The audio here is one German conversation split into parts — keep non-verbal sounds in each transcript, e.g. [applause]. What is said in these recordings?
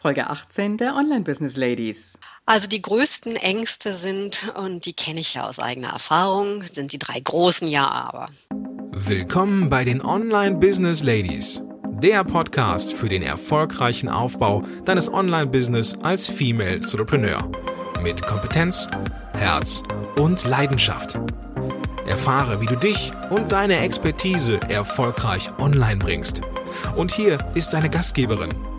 Folge 18 der Online Business Ladies. Also die größten Ängste sind, und die kenne ich ja aus eigener Erfahrung, sind die drei großen Ja-Aber. Willkommen bei den Online Business Ladies, der Podcast für den erfolgreichen Aufbau deines Online-Business als Female Entrepreneur. Mit Kompetenz, Herz und Leidenschaft. Erfahre, wie du dich und deine Expertise erfolgreich online bringst. Und hier ist deine Gastgeberin,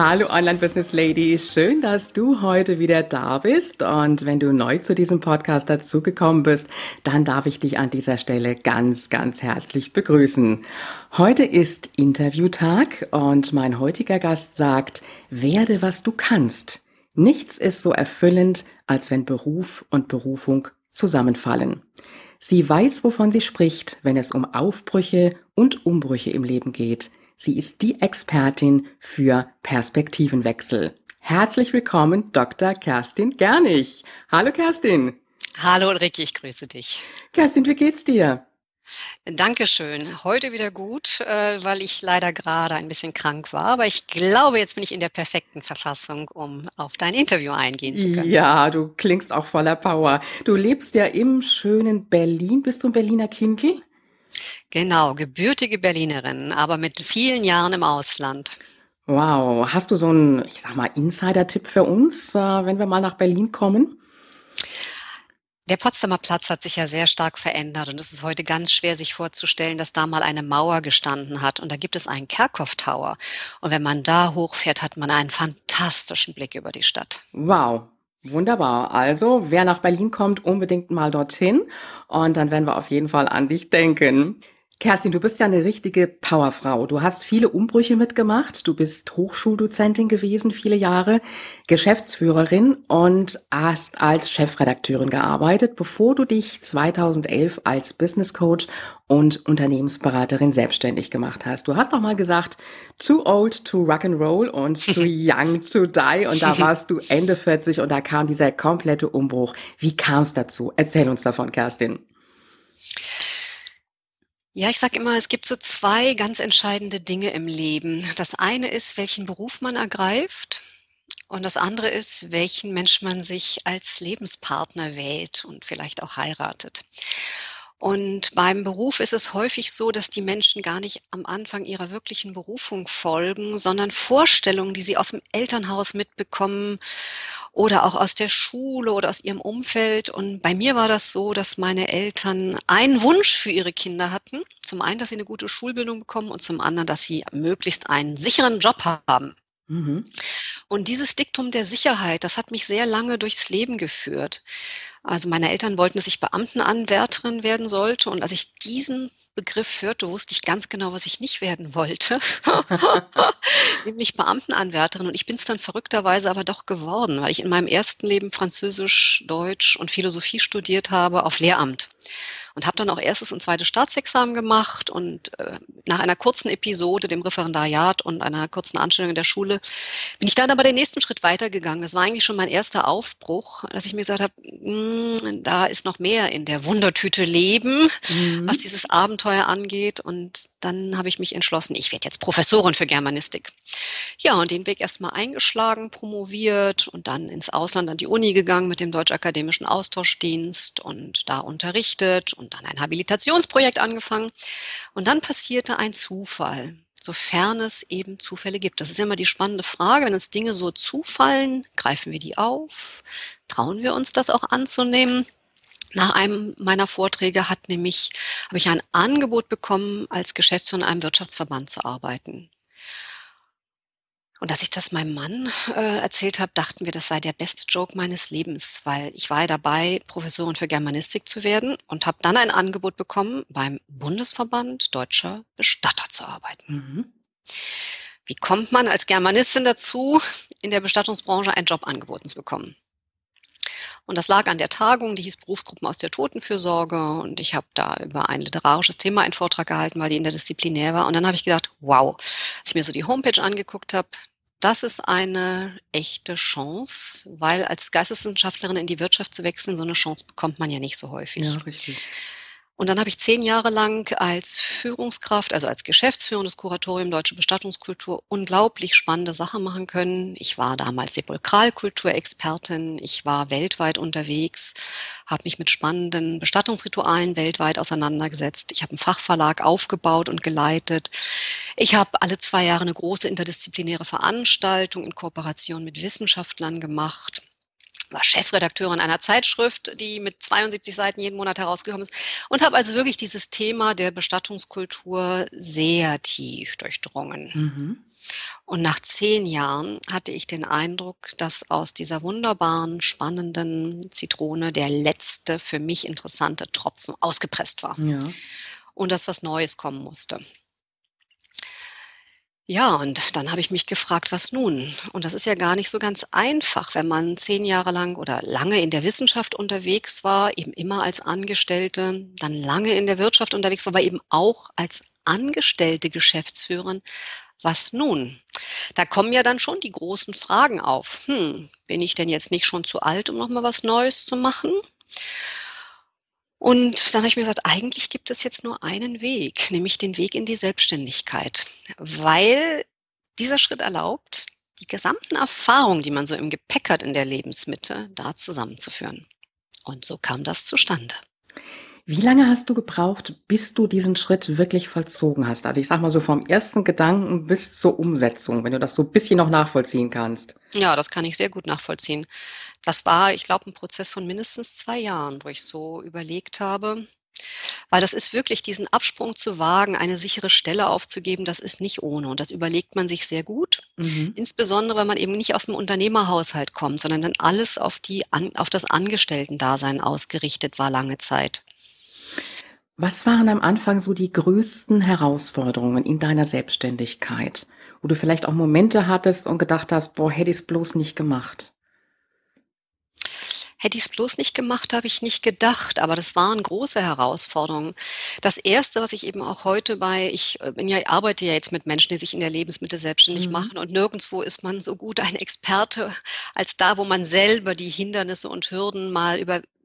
Hallo Online Business Lady, schön, dass du heute wieder da bist. Und wenn du neu zu diesem Podcast dazugekommen bist, dann darf ich dich an dieser Stelle ganz, ganz herzlich begrüßen. Heute ist Interviewtag und mein heutiger Gast sagt, werde was du kannst. Nichts ist so erfüllend, als wenn Beruf und Berufung zusammenfallen. Sie weiß, wovon sie spricht, wenn es um Aufbrüche und Umbrüche im Leben geht. Sie ist die Expertin für Perspektivenwechsel. Herzlich willkommen, Dr. Kerstin Gernig. Hallo Kerstin. Hallo Ulrike, ich grüße dich. Kerstin, wie geht's dir? Dankeschön. Heute wieder gut, äh, weil ich leider gerade ein bisschen krank war. Aber ich glaube, jetzt bin ich in der perfekten Verfassung, um auf dein Interview eingehen zu können. Ja, du klingst auch voller Power. Du lebst ja im schönen Berlin. Bist du ein Berliner Kindl? Genau, gebürtige Berlinerin, aber mit vielen Jahren im Ausland. Wow, hast du so einen, ich sag mal, Insider-Tipp für uns, äh, wenn wir mal nach Berlin kommen? Der Potsdamer Platz hat sich ja sehr stark verändert und es ist heute ganz schwer, sich vorzustellen, dass da mal eine Mauer gestanden hat. Und da gibt es einen Kerkhoff Tower. Und wenn man da hochfährt, hat man einen fantastischen Blick über die Stadt. Wow, Wunderbar. Also, wer nach Berlin kommt, unbedingt mal dorthin. Und dann werden wir auf jeden Fall an dich denken. Kerstin, du bist ja eine richtige Powerfrau. Du hast viele Umbrüche mitgemacht. Du bist Hochschuldozentin gewesen, viele Jahre, Geschäftsführerin und hast als Chefredakteurin gearbeitet, bevor du dich 2011 als Business Coach und Unternehmensberaterin selbstständig gemacht hast. Du hast auch mal gesagt, too old to rock and roll und [laughs] too young to die. Und da warst du Ende 40 und da kam dieser komplette Umbruch. Wie kam es dazu? Erzähl uns davon, Kerstin. Ja, ich sage immer, es gibt so zwei ganz entscheidende Dinge im Leben. Das eine ist, welchen Beruf man ergreift. Und das andere ist, welchen Mensch man sich als Lebenspartner wählt und vielleicht auch heiratet. Und beim Beruf ist es häufig so, dass die Menschen gar nicht am Anfang ihrer wirklichen Berufung folgen, sondern Vorstellungen, die sie aus dem Elternhaus mitbekommen oder auch aus der Schule oder aus ihrem Umfeld. Und bei mir war das so, dass meine Eltern einen Wunsch für ihre Kinder hatten. Zum einen, dass sie eine gute Schulbildung bekommen und zum anderen, dass sie möglichst einen sicheren Job haben. Mhm. Und dieses Diktum der Sicherheit, das hat mich sehr lange durchs Leben geführt. Also meine Eltern wollten, dass ich Beamtenanwärterin werden sollte. Und als ich diesen Begriff hörte, wusste ich ganz genau, was ich nicht werden wollte. [laughs] Nämlich Beamtenanwärterin. Und ich bin es dann verrückterweise aber doch geworden, weil ich in meinem ersten Leben Französisch, Deutsch und Philosophie studiert habe auf Lehramt und habe dann auch erstes und zweites Staatsexamen gemacht und äh, nach einer kurzen Episode, dem Referendariat und einer kurzen Anstellung in der Schule, bin ich dann aber den nächsten Schritt weitergegangen. Das war eigentlich schon mein erster Aufbruch, dass ich mir gesagt habe, hm, da ist noch mehr in der Wundertüte Leben, mhm. was dieses Abenteuer angeht. Und dann habe ich mich entschlossen, ich werde jetzt Professorin für Germanistik. Ja, und den Weg erstmal eingeschlagen, promoviert und dann ins Ausland an die Uni gegangen mit dem Deutsch-Akademischen Austauschdienst und da unterrichtet und dann ein Habilitationsprojekt angefangen. Und dann passierte ein Zufall, sofern es eben Zufälle gibt. Das ist immer die spannende Frage. Wenn uns Dinge so zufallen, greifen wir die auf? Trauen wir uns das auch anzunehmen? Nach einem meiner Vorträge hat nämlich, habe ich ein Angebot bekommen, als Geschäftsführer in einem Wirtschaftsverband zu arbeiten. Und als ich das meinem Mann äh, erzählt habe, dachten wir, das sei der beste Joke meines Lebens, weil ich war ja dabei, Professorin für Germanistik zu werden und habe dann ein Angebot bekommen, beim Bundesverband Deutscher Bestatter zu arbeiten. Mhm. Wie kommt man als Germanistin dazu, in der Bestattungsbranche einen Job angeboten zu bekommen? Und das lag an der Tagung, die hieß Berufsgruppen aus der Totenfürsorge. Und ich habe da über ein literarisches Thema einen Vortrag gehalten, weil die interdisziplinär war. Und dann habe ich gedacht, wow, als ich mir so die Homepage angeguckt habe, das ist eine echte Chance, weil als Geisteswissenschaftlerin in die Wirtschaft zu wechseln, so eine Chance bekommt man ja nicht so häufig. Ja, richtig. Und dann habe ich zehn Jahre lang als Führungskraft, also als Geschäftsführerin des Kuratorium Deutsche Bestattungskultur, unglaublich spannende Sachen machen können. Ich war damals Sepulkralkulturexpertin, ich war weltweit unterwegs, habe mich mit spannenden Bestattungsritualen weltweit auseinandergesetzt. Ich habe einen Fachverlag aufgebaut und geleitet. Ich habe alle zwei Jahre eine große interdisziplinäre Veranstaltung in Kooperation mit Wissenschaftlern gemacht war Chefredakteurin einer Zeitschrift, die mit 72 Seiten jeden Monat herausgekommen ist und habe also wirklich dieses Thema der Bestattungskultur sehr tief durchdrungen. Mhm. Und nach zehn Jahren hatte ich den Eindruck, dass aus dieser wunderbaren, spannenden Zitrone der letzte für mich interessante Tropfen ausgepresst war. Ja. Und dass was Neues kommen musste. Ja, und dann habe ich mich gefragt, was nun? Und das ist ja gar nicht so ganz einfach, wenn man zehn Jahre lang oder lange in der Wissenschaft unterwegs war, eben immer als Angestellte, dann lange in der Wirtschaft unterwegs war, aber eben auch als angestellte Geschäftsführerin. Was nun? Da kommen ja dann schon die großen Fragen auf. Hm, bin ich denn jetzt nicht schon zu alt, um nochmal was Neues zu machen? Und dann habe ich mir gesagt, eigentlich gibt es jetzt nur einen Weg, nämlich den Weg in die Selbstständigkeit, weil dieser Schritt erlaubt, die gesamten Erfahrungen, die man so im Gepäck hat in der Lebensmitte, da zusammenzuführen. Und so kam das zustande. Wie lange hast du gebraucht, bis du diesen Schritt wirklich vollzogen hast? Also ich sag mal so vom ersten Gedanken bis zur Umsetzung, wenn du das so ein bisschen noch nachvollziehen kannst. Ja, das kann ich sehr gut nachvollziehen. Das war, ich glaube, ein Prozess von mindestens zwei Jahren, wo ich so überlegt habe, weil das ist wirklich diesen Absprung zu wagen, eine sichere Stelle aufzugeben, das ist nicht ohne. Und das überlegt man sich sehr gut. Mhm. Insbesondere, wenn man eben nicht aus dem Unternehmerhaushalt kommt, sondern dann alles auf, die, auf das Angestellten-Dasein ausgerichtet war lange Zeit. Was waren am Anfang so die größten Herausforderungen in deiner Selbstständigkeit, wo du vielleicht auch Momente hattest und gedacht hast, boah, hätte ich es bloß nicht gemacht? Hätte ich es bloß nicht gemacht, habe ich nicht gedacht, aber das waren große Herausforderungen. Das erste, was ich eben auch heute bei, ich äh, bin ja, arbeite ja jetzt mit Menschen, die sich in der Lebensmittel selbstständig mhm. machen und nirgendwo ist man so gut ein Experte als da, wo man selber die Hindernisse und Hürden mal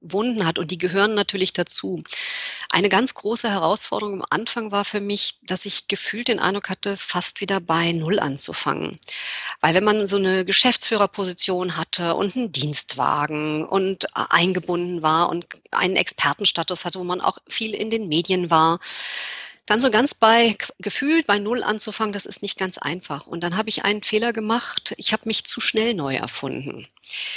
überwunden hat und die gehören natürlich dazu. Eine ganz große Herausforderung am Anfang war für mich, dass ich gefühlt den Eindruck hatte, fast wieder bei Null anzufangen. Weil wenn man so eine Geschäftsführerposition hatte und einen Dienstwagen und eingebunden war und einen Expertenstatus hatte, wo man auch viel in den Medien war, dann so ganz bei gefühlt bei Null anzufangen, das ist nicht ganz einfach. Und dann habe ich einen Fehler gemacht. Ich habe mich zu schnell neu erfunden.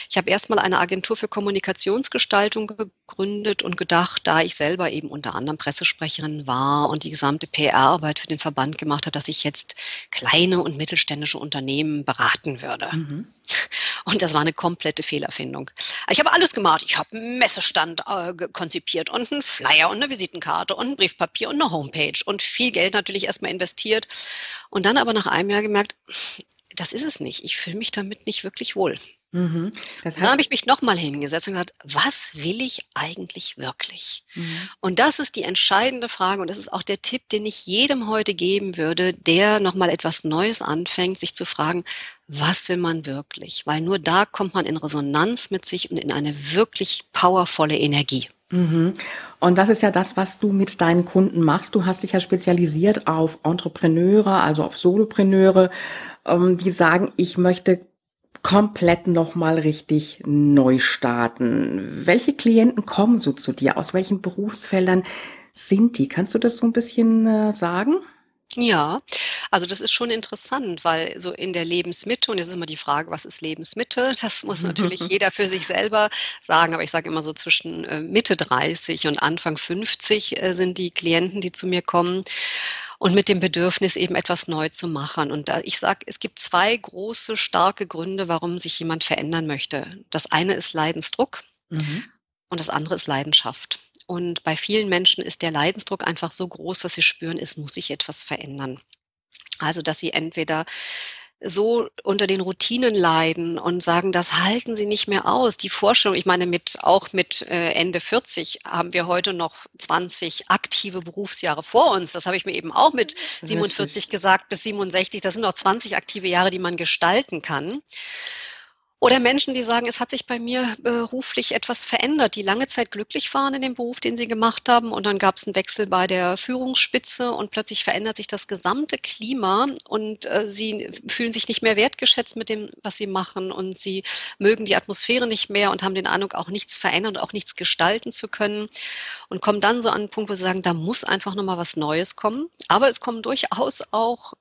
Ich habe erstmal eine Agentur für Kommunikationsgestaltung gegründet und gedacht, da ich selber eben unter anderem Pressesprecherin war und die gesamte PR-Arbeit für den Verband gemacht habe, dass ich jetzt kleine und mittelständische Unternehmen beraten würde. Mhm. Und das war eine komplette Fehlerfindung. Ich habe alles gemacht. Ich habe einen Messestand äh, konzipiert und einen Flyer und eine Visitenkarte und ein Briefpapier und eine Homepage und viel Geld natürlich erstmal investiert. Und dann aber nach einem Jahr gemerkt, das ist es nicht. Ich fühle mich damit nicht wirklich wohl. Mhm. Das heißt, dann habe ich mich nochmal hingesetzt und gesagt, was will ich eigentlich wirklich? Mhm. Und das ist die entscheidende Frage und das ist auch der Tipp, den ich jedem heute geben würde, der nochmal etwas Neues anfängt, sich zu fragen, was will man wirklich? Weil nur da kommt man in Resonanz mit sich und in eine wirklich powervolle Energie. Mhm. Und das ist ja das, was du mit deinen Kunden machst. Du hast dich ja spezialisiert auf Entrepreneure, also auf Solopreneure, ähm, die sagen, ich möchte komplett nochmal richtig neu starten. Welche Klienten kommen so zu dir? Aus welchen Berufsfeldern sind die? Kannst du das so ein bisschen äh, sagen? Ja, also das ist schon interessant, weil so in der Lebensmitte, und jetzt ist immer die Frage, was ist Lebensmitte? [laughs] Das muss natürlich [laughs] jeder für sich selber sagen, aber ich sage immer so zwischen äh, Mitte 30 und Anfang 50 äh, sind die Klienten, die zu mir kommen und mit dem Bedürfnis eben etwas neu zu machen. Und da, ich sage, es gibt zwei große, starke Gründe, warum sich jemand verändern möchte. Das eine ist Leidensdruck mhm. und das andere ist Leidenschaft. Und bei vielen Menschen ist der Leidensdruck einfach so groß, dass sie spüren, es muss sich etwas verändern. Also, dass sie entweder so unter den Routinen leiden und sagen, das halten sie nicht mehr aus. Die Vorstellung, ich meine, mit, auch mit äh, Ende 40 haben wir heute noch 20 aktive Berufsjahre vor uns. Das habe ich mir eben auch mit 47 gesagt bis 67. Das sind noch 20 aktive Jahre, die man gestalten kann. Oder Menschen, die sagen, es hat sich bei mir beruflich etwas verändert, die lange Zeit glücklich waren in dem Beruf, den sie gemacht haben. Und dann gab es einen Wechsel bei der Führungsspitze und plötzlich verändert sich das gesamte Klima und äh, sie fühlen sich nicht mehr wertgeschätzt mit dem, was sie machen. Und sie mögen die Atmosphäre nicht mehr und haben den Eindruck, auch nichts verändern und auch nichts gestalten zu können. Und kommen dann so an einen Punkt, wo sie sagen, da muss einfach nochmal was Neues kommen. Aber es kommen durchaus auch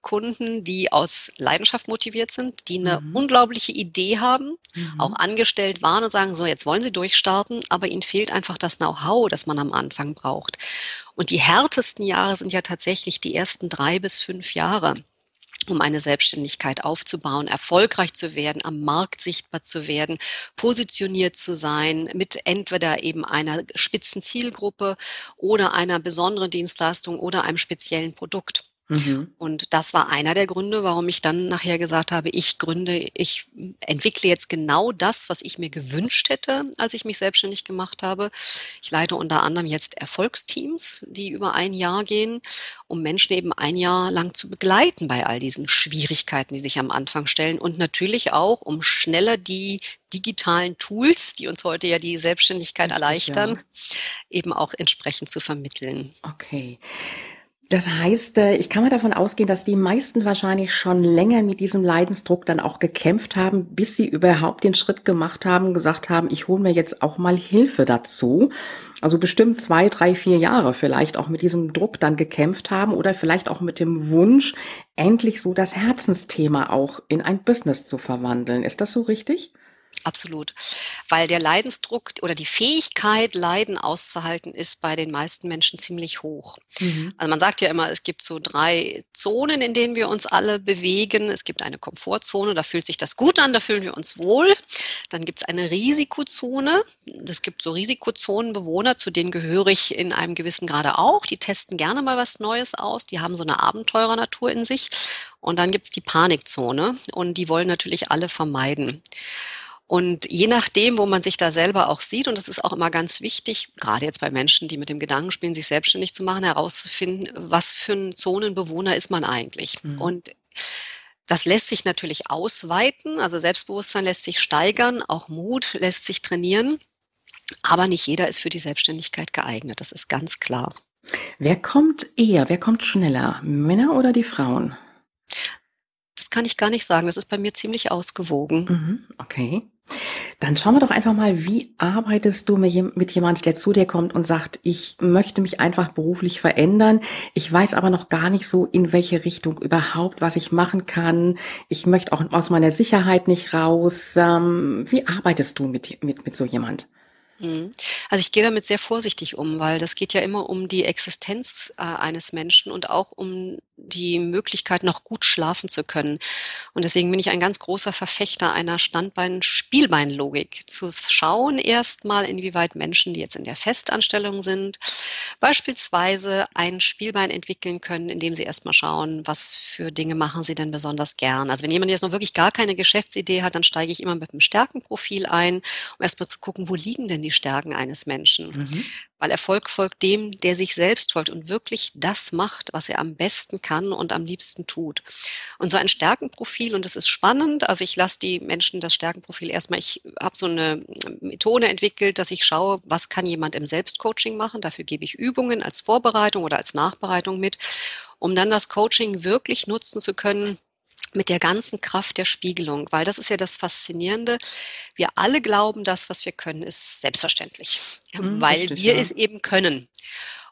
Kunden, die aus Leidenschaft motiviert sind, die eine mhm. unglaubliche Idee haben, mhm. auch angestellt waren und sagen, so, jetzt wollen sie durchstarten, aber ihnen fehlt einfach das Know-how, das man am Anfang braucht. Und die härtesten Jahre sind ja tatsächlich die ersten drei bis fünf Jahre um eine Selbstständigkeit aufzubauen, erfolgreich zu werden, am Markt sichtbar zu werden, positioniert zu sein mit entweder eben einer spitzen Zielgruppe oder einer besonderen Dienstleistung oder einem speziellen Produkt. Mhm. Und das war einer der Gründe, warum ich dann nachher gesagt habe, ich gründe, ich entwickle jetzt genau das, was ich mir gewünscht hätte, als ich mich selbstständig gemacht habe. Ich leite unter anderem jetzt Erfolgsteams, die über ein Jahr gehen, um Menschen eben ein Jahr lang zu begleiten bei all diesen Schwierigkeiten, die sich am Anfang stellen und natürlich auch, um schneller die digitalen Tools, die uns heute ja die Selbstständigkeit erleichtern, ja. eben auch entsprechend zu vermitteln. Okay. Das heißt, äh, ich kann mal davon ausgehen, dass die meisten wahrscheinlich schon länger mit diesem Leidensdruck dann auch gekämpft haben, bis sie überhaupt den Schritt gemacht haben, gesagt haben, ich hole mir jetzt auch mal Hilfe dazu. Also bestimmt zwei, drei, vier Jahre vielleicht auch mit diesem Druck dann gekämpft haben oder vielleicht auch mit dem Wunsch, endlich so das Herzensthema auch in ein Business zu verwandeln. Ist das so richtig? Absolut. Weil der Leidensdruck oder die Fähigkeit, Leiden auszuhalten, ist bei den meisten Menschen ziemlich hoch. Mhm. Also man sagt ja immer, es gibt so drei Zonen, in denen wir uns alle bewegen. Es gibt eine Komfortzone, da fühlt sich das gut an, da fühlen wir uns wohl. Dann gibt es eine Risikozone. Es gibt so Risikozonenbewohner, zu denen gehöre ich in einem gewissen Grade auch. Die testen gerne mal was Neues aus. Die haben so eine Abenteurernatur in sich. Und dann gibt es die Panikzone und die wollen natürlich alle vermeiden. Und je nachdem, wo man sich da selber auch sieht, und es ist auch immer ganz wichtig, gerade jetzt bei Menschen, die mit dem Gedanken spielen, sich selbstständig zu machen, herauszufinden, was für ein Zonenbewohner ist man eigentlich. Mhm. Und das lässt sich natürlich ausweiten, also Selbstbewusstsein lässt sich steigern, auch Mut lässt sich trainieren, aber nicht jeder ist für die Selbstständigkeit geeignet, das ist ganz klar. Wer kommt eher, wer kommt schneller, Männer oder die Frauen? Das kann ich gar nicht sagen, das ist bei mir ziemlich ausgewogen. Mhm, okay. Dann schauen wir doch einfach mal, wie arbeitest du mit jemand, der zu dir kommt und sagt, ich möchte mich einfach beruflich verändern. Ich weiß aber noch gar nicht so, in welche Richtung überhaupt, was ich machen kann. Ich möchte auch aus meiner Sicherheit nicht raus. Ähm, wie arbeitest du mit, mit, mit so jemand? Mhm. Also ich gehe damit sehr vorsichtig um, weil das geht ja immer um die Existenz äh, eines Menschen und auch um die Möglichkeit, noch gut schlafen zu können. Und deswegen bin ich ein ganz großer Verfechter einer Standbein-Spielbein-Logik. Zu schauen erstmal, inwieweit Menschen, die jetzt in der Festanstellung sind, beispielsweise ein Spielbein entwickeln können, indem sie erstmal schauen, was für Dinge machen sie denn besonders gern. Also wenn jemand jetzt noch wirklich gar keine Geschäftsidee hat, dann steige ich immer mit einem Stärkenprofil ein, um erstmal zu gucken, wo liegen denn die Stärken eines Menschen. Mhm. Weil Erfolg folgt dem, der sich selbst folgt und wirklich das macht, was er am besten kann und am liebsten tut. Und so ein Stärkenprofil, und das ist spannend, also ich lasse die Menschen das Stärkenprofil erstmal, ich habe so eine Methode entwickelt, dass ich schaue, was kann jemand im Selbstcoaching machen. Dafür gebe ich Übungen als Vorbereitung oder als Nachbereitung mit, um dann das Coaching wirklich nutzen zu können, mit der ganzen Kraft der Spiegelung, weil das ist ja das Faszinierende. Wir alle glauben, das, was wir können, ist selbstverständlich, [laughs] mhm, weil richtig, wir ja. es eben können.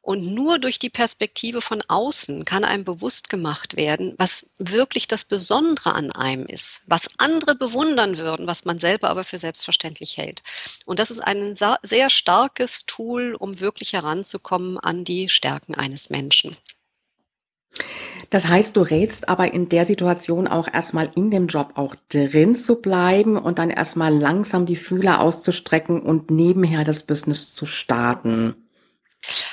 Und nur durch die Perspektive von außen kann einem bewusst gemacht werden, was wirklich das Besondere an einem ist, was andere bewundern würden, was man selber aber für selbstverständlich hält. Und das ist ein sehr starkes Tool, um wirklich heranzukommen an die Stärken eines Menschen. Das heißt, du rätst aber in der Situation auch erstmal in dem Job auch drin zu bleiben und dann erstmal langsam die Fühler auszustrecken und nebenher das Business zu starten.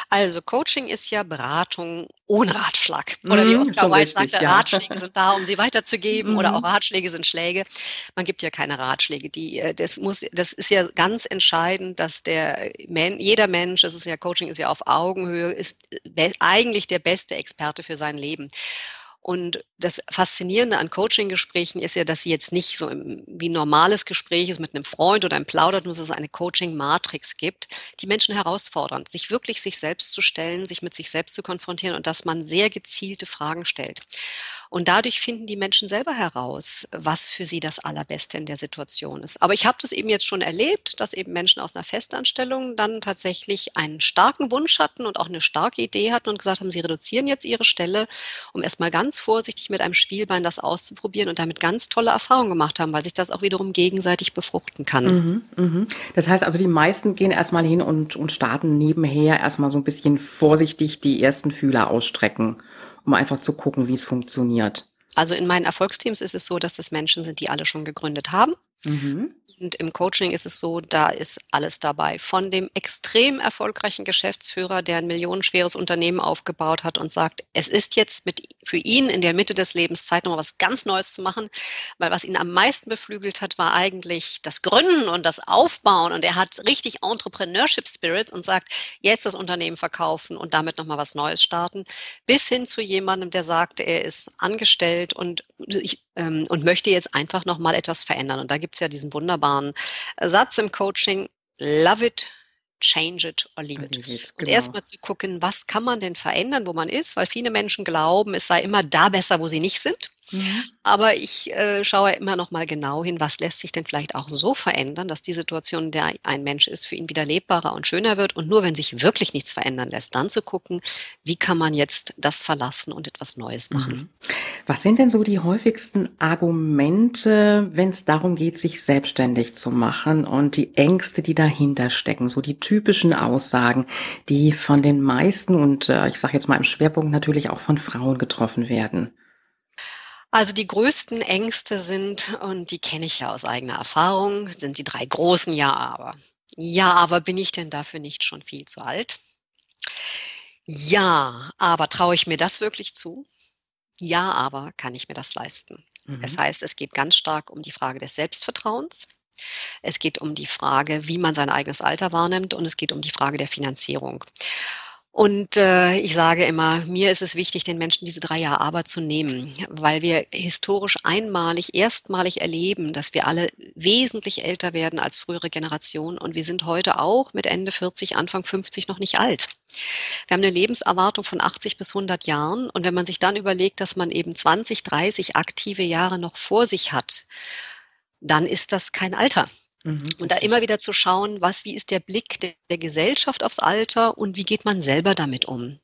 Also Coaching ist ja Beratung ohne Ratschlag. Oder wie mhm, Oscar Wilde sagte, ja. Ratschläge sind da, um sie weiterzugeben mhm. oder auch Ratschläge sind Schläge. Man gibt ja keine Ratschläge. Die, äh, das, muss, das ist ja ganz entscheidend, dass der jeder Mensch, das ist ja Coaching ist ja auf Augenhöhe, ist eigentlich der beste Experte für sein Leben. Und das Faszinierende an Coaching-Gesprächen ist ja, dass sie jetzt nicht so wie ein normales Gespräch ist mit einem Freund oder einem Plaudert, nur dass es eine Coaching-Matrix gibt, die Menschen herausfordern, sich wirklich sich selbst zu stellen, sich mit sich selbst zu konfrontieren und dass man sehr gezielte Fragen stellt. Und dadurch finden die Menschen selber heraus, was für sie das Allerbeste in der Situation ist. Aber ich habe das eben jetzt schon erlebt, dass eben Menschen aus einer Festanstellung dann tatsächlich einen starken Wunsch hatten und auch eine starke Idee hatten und gesagt haben, sie reduzieren jetzt ihre Stelle, um erstmal ganz vorsichtig mit einem Spielbein das auszuprobieren und damit ganz tolle Erfahrungen gemacht haben, weil sich das auch wiederum gegenseitig befruchten kann. Mhm, mh. Das heißt also, die meisten gehen erstmal hin und, und starten nebenher erstmal so ein bisschen vorsichtig die ersten Fühler ausstrecken um einfach zu gucken, wie es funktioniert. Also in meinen Erfolgsteams ist es so, dass das Menschen sind, die alle schon gegründet haben Mhm. Und im Coaching ist es so, da ist alles dabei. Von dem extrem erfolgreichen Geschäftsführer, der ein millionenschweres Unternehmen aufgebaut hat und sagt, es ist jetzt mit, für ihn in der Mitte des Lebens Zeit, nochmal was ganz Neues zu machen, weil was ihn am meisten beflügelt hat, war eigentlich das Gründen und das Aufbauen. Und er hat richtig Entrepreneurship Spirit und sagt, jetzt das Unternehmen verkaufen und damit nochmal was Neues starten. Bis hin zu jemandem, der sagt, er ist angestellt und ich ähm, und möchte jetzt einfach nochmal etwas verändern. Und da gibt es ja diesen wunderbaren äh, Satz im Coaching, love it, change it or leave it. Genau. Und erstmal zu gucken, was kann man denn verändern, wo man ist, weil viele Menschen glauben, es sei immer da besser, wo sie nicht sind. Mhm. Aber ich äh, schaue immer noch mal genau hin, was lässt sich denn vielleicht auch so verändern, dass die Situation, in der ein Mensch ist, für ihn wieder lebbarer und schöner wird. Und nur wenn sich wirklich nichts verändern lässt, dann zu gucken, wie kann man jetzt das verlassen und etwas Neues machen. Mhm. Was sind denn so die häufigsten Argumente, wenn es darum geht, sich selbstständig zu machen und die Ängste, die dahinter stecken, so die typischen Aussagen, die von den meisten und äh, ich sage jetzt mal im Schwerpunkt natürlich auch von Frauen getroffen werden? Also die größten Ängste sind, und die kenne ich ja aus eigener Erfahrung, sind die drei großen Ja, aber. Ja, aber bin ich denn dafür nicht schon viel zu alt? Ja, aber traue ich mir das wirklich zu? Ja, aber kann ich mir das leisten? Mhm. Das heißt, es geht ganz stark um die Frage des Selbstvertrauens. Es geht um die Frage, wie man sein eigenes Alter wahrnimmt und es geht um die Frage der Finanzierung. Und äh, ich sage immer, mir ist es wichtig, den Menschen diese drei Jahre Arbeit zu nehmen, weil wir historisch einmalig, erstmalig erleben, dass wir alle wesentlich älter werden als frühere Generationen. Und wir sind heute auch mit Ende 40, Anfang 50 noch nicht alt. Wir haben eine Lebenserwartung von 80 bis 100 Jahren. Und wenn man sich dann überlegt, dass man eben 20, 30 aktive Jahre noch vor sich hat, dann ist das kein Alter. Mhm. Und da immer wieder zu schauen, was, wie ist der Blick der, der Gesellschaft aufs Alter und wie geht man selber damit um?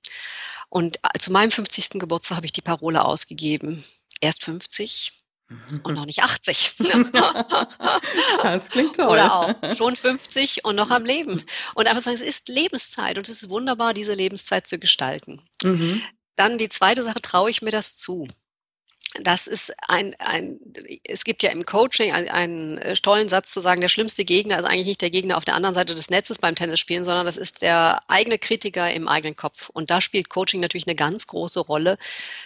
Und äh, zu meinem 50. Geburtstag habe ich die Parole ausgegeben. Erst 50, mhm. und noch nicht 80. [laughs] [laughs] das klingt toll. Oder auch schon 50 und noch am Leben. Und einfach sagen, es ist Lebenszeit und es ist wunderbar, diese Lebenszeit zu gestalten. Mhm. Dann die zweite Sache, traue ich mir das zu? Das ist ein, ein, es gibt ja im Coaching einen, einen äh, tollen Satz zu sagen, der schlimmste Gegner ist eigentlich nicht der Gegner auf der anderen Seite des Netzes beim Tennisspielen, sondern das ist der eigene Kritiker im eigenen Kopf. Und da spielt Coaching natürlich eine ganz große Rolle,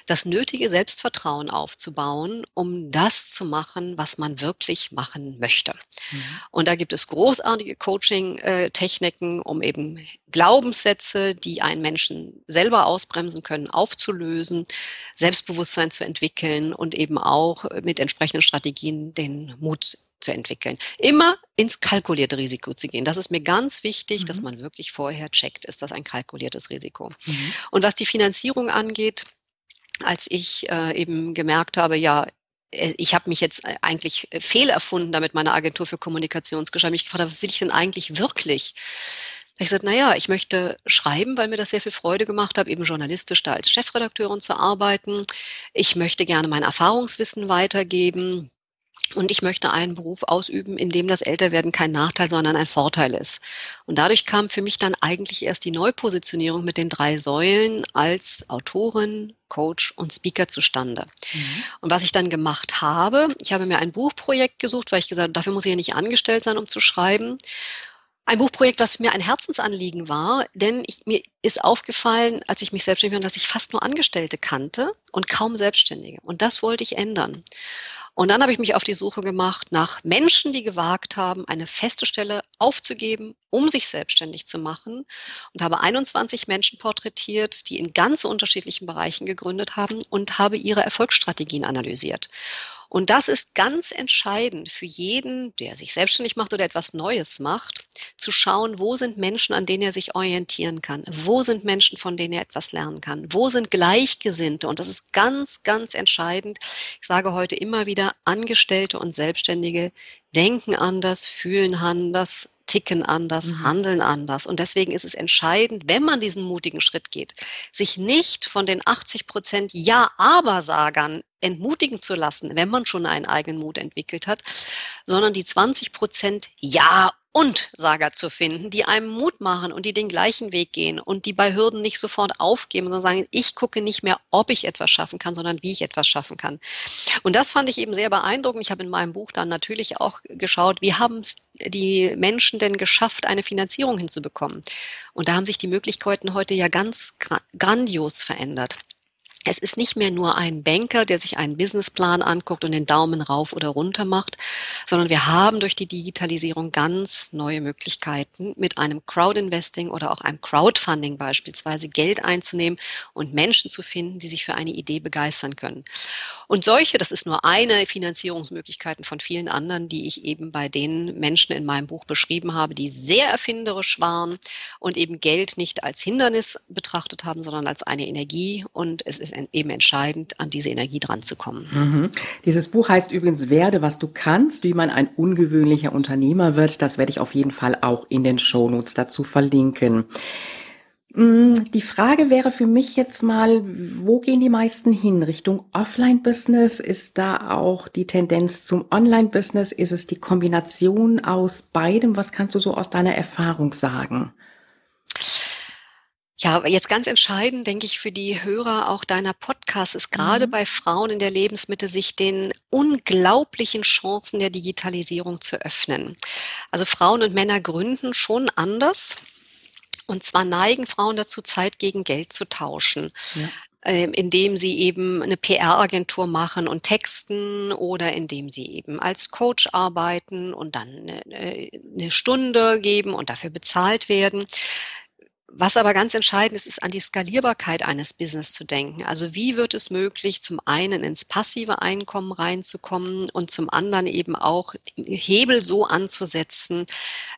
das nötige Selbstvertrauen aufzubauen, um das zu machen, was man wirklich machen möchte. Mhm. Und da gibt es großartige Coaching-Techniken, um eben Glaubenssätze, die einen Menschen selber ausbremsen können, aufzulösen, Selbstbewusstsein zu entwickeln und eben auch mit entsprechenden Strategien den Mut zu entwickeln. Immer ins kalkulierte Risiko zu gehen. Das ist mir ganz wichtig, mhm. dass man wirklich vorher checkt, ist das ein kalkuliertes Risiko. Mhm. Und was die Finanzierung angeht, als ich äh, eben gemerkt habe, ja, äh, ich habe mich jetzt äh, eigentlich äh, fehlerfunden damit meine Agentur für Kommunikationsgeschäft. Ich gefragt, was will ich denn eigentlich wirklich? Da ich gesagt, naja, ich möchte schreiben, weil mir das sehr viel Freude gemacht hat, eben journalistisch da als Chefredakteurin zu arbeiten. Ich möchte gerne mein Erfahrungswissen weitergeben. Und ich möchte einen Beruf ausüben, in dem das Älterwerden kein Nachteil, sondern ein Vorteil ist. Und dadurch kam für mich dann eigentlich erst die Neupositionierung mit den drei Säulen als Autorin, Coach und Speaker zustande. Mhm. Und was ich dann gemacht habe, ich habe mir ein Buchprojekt gesucht, weil ich gesagt habe, dafür muss ich ja nicht angestellt sein, um zu schreiben. Ein Buchprojekt, was mir ein Herzensanliegen war, denn ich, mir ist aufgefallen, als ich mich selbstständig machte, dass ich fast nur Angestellte kannte und kaum Selbstständige. Und das wollte ich ändern. Und dann habe ich mich auf die Suche gemacht nach Menschen, die gewagt haben, eine feste Stelle aufzugeben, um sich selbstständig zu machen und habe 21 Menschen porträtiert, die in ganz unterschiedlichen Bereichen gegründet haben und habe ihre Erfolgsstrategien analysiert. Und das ist ganz entscheidend für jeden, der sich selbstständig macht oder etwas Neues macht, zu schauen, wo sind Menschen, an denen er sich orientieren kann? Wo sind Menschen, von denen er etwas lernen kann? Wo sind Gleichgesinnte? Und das ist ganz, ganz entscheidend. Ich sage heute immer wieder, Angestellte und Selbstständige denken anders, fühlen anders, ticken anders, mhm. handeln anders. Und deswegen ist es entscheidend, wenn man diesen mutigen Schritt geht, sich nicht von den 80 Prozent Ja-Aber-Sagern entmutigen zu lassen, wenn man schon einen eigenen Mut entwickelt hat, sondern die 20 Prozent Ja und Sager zu finden, die einem Mut machen und die den gleichen Weg gehen und die bei Hürden nicht sofort aufgeben, sondern sagen, ich gucke nicht mehr, ob ich etwas schaffen kann, sondern wie ich etwas schaffen kann. Und das fand ich eben sehr beeindruckend. Ich habe in meinem Buch dann natürlich auch geschaut, wie haben es die Menschen denn geschafft, eine Finanzierung hinzubekommen? Und da haben sich die Möglichkeiten heute ja ganz grandios verändert. Es ist nicht mehr nur ein Banker, der sich einen Businessplan anguckt und den Daumen rauf oder runter macht, sondern wir haben durch die Digitalisierung ganz neue Möglichkeiten, mit einem Crowdinvesting oder auch einem Crowdfunding beispielsweise Geld einzunehmen und Menschen zu finden, die sich für eine Idee begeistern können. Und solche, das ist nur eine Finanzierungsmöglichkeiten von vielen anderen, die ich eben bei den Menschen in meinem Buch beschrieben habe, die sehr erfinderisch waren und eben Geld nicht als Hindernis betrachtet haben, sondern als eine Energie. Und es ist eben entscheidend, an diese Energie dran zu kommen. Mhm. Dieses Buch heißt übrigens Werde, was du kannst, wie man ein ungewöhnlicher Unternehmer wird. Das werde ich auf jeden Fall auch in den Shownotes dazu verlinken. Mm, die Frage wäre für mich jetzt mal, wo gehen die meisten hin? Richtung Offline-Business? Ist da auch die Tendenz zum Online-Business? Ist es die Kombination aus beidem? Was kannst du so aus deiner Erfahrung sagen? Ja, jetzt ganz entscheidend, denke ich, für die Hörer auch deiner Podcasts ist gerade mhm. bei Frauen in der Lebensmitte, sich den unglaublichen Chancen der Digitalisierung zu öffnen. Also Frauen und Männer gründen schon anders. Und zwar neigen Frauen dazu, Zeit gegen Geld zu tauschen. Ja ähm, indem sie eben eine PR-Agentur machen und texten oder indem sie eben als Coach arbeiten und dann eine Stunde geben und dafür bezahlt werden. Was aber ganz entscheidend ist, ist an die Skalierbarkeit eines Business zu denken. Also wie wird es möglich, zum einen ins passive Einkommen reinzukommen und zum anderen eben auch Hebel so anzusetzen,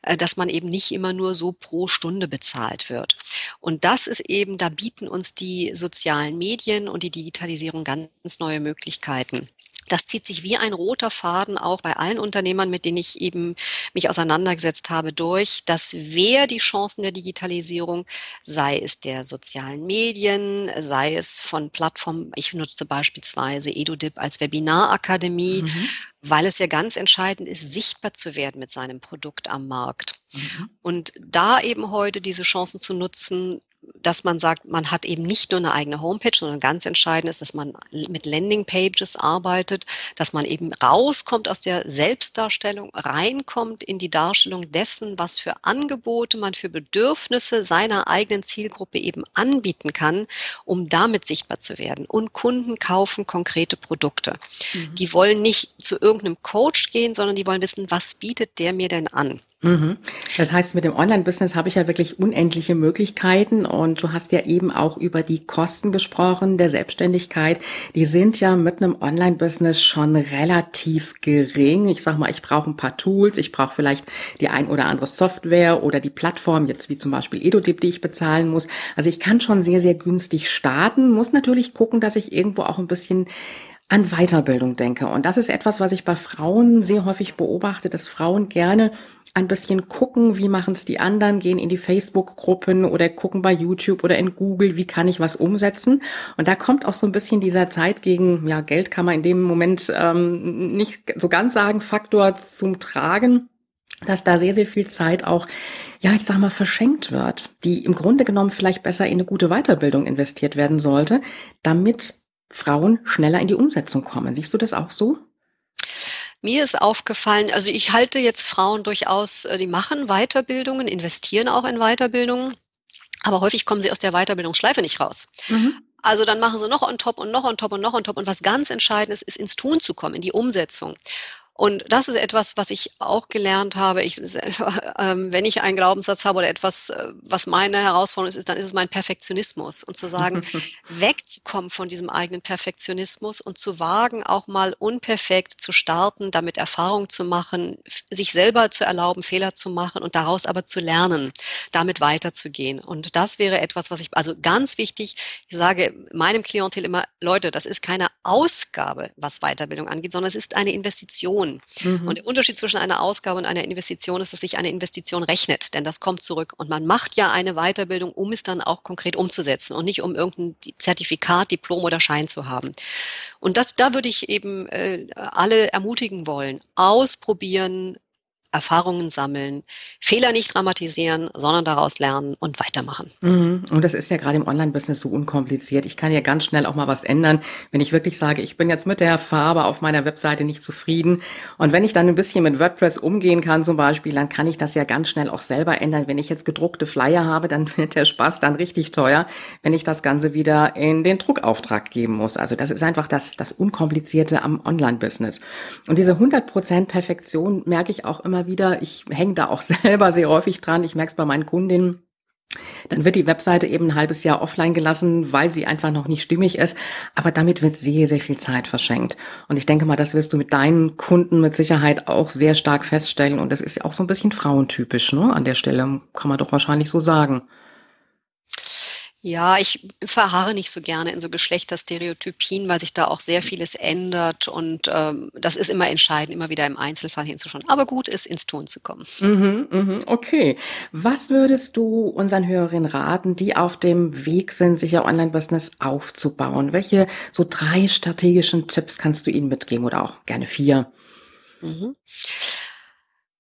äh, dass man eben nicht immer nur so pro Stunde bezahlt wird. Und das ist eben, da bieten uns die sozialen Medien und die Digitalisierung ganz neue Möglichkeiten das zieht sich wie ein roter Faden auch bei allen Unternehmern, mit denen ich eben mich auseinandergesetzt habe, durch, dass wer die Chancen der Digitalisierung, sei es der sozialen Medien, sei es von Plattformen, ich nutze beispielsweise EduDip als Webinarakademie, mhm. weil es ja ganz entscheidend ist, sichtbar zu werden mit seinem Produkt am Markt. Mhm. Und da eben heute diese Chancen zu nutzen, dass man sagt, man hat eben nicht nur eine eigene Homepage, sondern ganz entscheidend ist, dass man mit Landingpages arbeitet, dass man eben rauskommt aus der Selbstdarstellung, reinkommt in die Darstellung dessen, was für Angebote man für Bedürfnisse seiner eigenen Zielgruppe eben anbieten kann, um damit sichtbar zu werden. Und Kunden kaufen konkrete Produkte. Mhm. Die wollen nicht zu irgendeinem Coach gehen, sondern die wollen wissen, was bietet der mir denn an? Mhm. Das heißt, mit dem Online-Business habe ich ja wirklich unendliche Möglichkeiten und du hast ja eben auch über die Kosten gesprochen der Selbstständigkeit. Die sind ja mit einem Online-Business schon relativ gering. Ich sage mal, ich brauche ein paar Tools, ich brauche vielleicht die ein oder andere Software oder die Plattform, jetzt wie zum Beispiel EduDip, die ich bezahlen muss. Also ich kann schon sehr, sehr günstig starten, muss natürlich gucken, dass ich irgendwo auch ein bisschen an Weiterbildung denke. Und das ist etwas, was ich bei Frauen sehr häufig beobachte, dass Frauen gerne ein bisschen gucken, wie machen es die anderen, gehen in die Facebook-Gruppen oder gucken bei YouTube oder in Google, wie kann ich was umsetzen. Und da kommt auch so ein bisschen dieser Zeit gegen, ja, Geld kann man in dem Moment ähm, nicht so ganz sagen, Faktor zum Tragen dass da sehr, sehr viel Zeit auch, ja, ich sag mal, verschenkt wird, die im Grunde genommen vielleicht besser in eine gute Weiterbildung investiert werden sollte, damit Frauen schneller in die Umsetzung kommen. Siehst du das auch so? Mir ist aufgefallen, also ich halte jetzt Frauen durchaus, äh, die machen Weiterbildungen, investieren auch in Weiterbildungen, aber häufig kommen sie aus der Weiterbildungsschleife nicht raus. Mhm. Also dann machen sie noch on top und noch on top und noch on top. Und was ganz entscheidend ist, ist ins Tun zu kommen, in die Umsetzung. Und das ist etwas, was ich auch gelernt habe. Ich, [laughs] äh, wenn ich einen Glaubenssatz habe oder etwas, äh, was meine Herausforderung ist, dann ist es mein Perfektionismus. Und zu sagen, [laughs] wegzukommen von diesem eigenen Perfektionismus und zu wagen, auch mal unperfekt zu starten, damit Erfahrung zu machen, sich selber zu erlauben, Fehler zu machen und daraus aber zu lernen, damit weiterzugehen. Und das wäre etwas, was ich, also ganz wichtig, ich sage meinem Klientel immer, Leute, das ist keine Ausgabe, was Weiterbildung angeht, sondern es ist eine Investition. Investition. Mhm. Und der Unterschied zwischen einer Ausgabe und einer Investition ist, dass sich eine Investition rechnet, denn das kommt zurück. Und man macht ja eine Weiterbildung, um es dann auch konkret umzusetzen und nicht um irgendein Zertifikat, Diplom oder Schein zu haben. Und das, da würde ich eben äh, alle ermutigen wollen, ausprobieren, Erfahrungen sammeln, Fehler nicht dramatisieren, sondern daraus lernen und weitermachen. Mhm. Und das ist ja gerade im Online-Business so unkompliziert. Ich kann ja ganz schnell auch mal was ändern, wenn ich wirklich sage, ich bin jetzt mit der Farbe auf meiner Webseite nicht zufrieden. Und wenn ich dann ein bisschen mit WordPress umgehen kann zum Beispiel, dann kann ich das ja ganz schnell auch selber ändern. Wenn ich jetzt gedruckte Flyer habe, dann [laughs] wird der Spaß dann richtig teuer, wenn ich das Ganze wieder in den Druckauftrag geben muss. Also das ist einfach das, das Unkomplizierte am Online-Business. Und diese 100% Perfektion merke ich auch immer wieder. Ich hänge da auch [laughs] selber sehr häufig dran. Ich merke es bei meinen Kundinnen. Dann wird die Webseite eben ein halbes Jahr offline gelassen, weil sie einfach noch nicht stimmig ist. Aber damit wird sehr, sehr viel Zeit verschenkt. Und ich denke mal, das wirst du mit deinen Kunden mit Sicherheit auch sehr stark feststellen. Und das ist ja auch so ein bisschen frauentypisch, ne? An der Stelle kann man doch wahrscheinlich so sagen. Ja, ich verharre nicht so gerne in so Geschlechterstereotypien, weil sich da auch sehr vieles ändert und ähm, das ist immer entscheidend, immer wieder im Einzelfall hinzuschauen. Aber gut ist, ins Tun zu kommen. Mhm, mhm, okay. Was würdest du unseren Hörerinnen raten, die auf dem Weg sind, sich ihr Online-Business aufzubauen? Welche so drei strategischen Tipps kannst du ihnen mitgeben oder auch gerne vier? Mhm.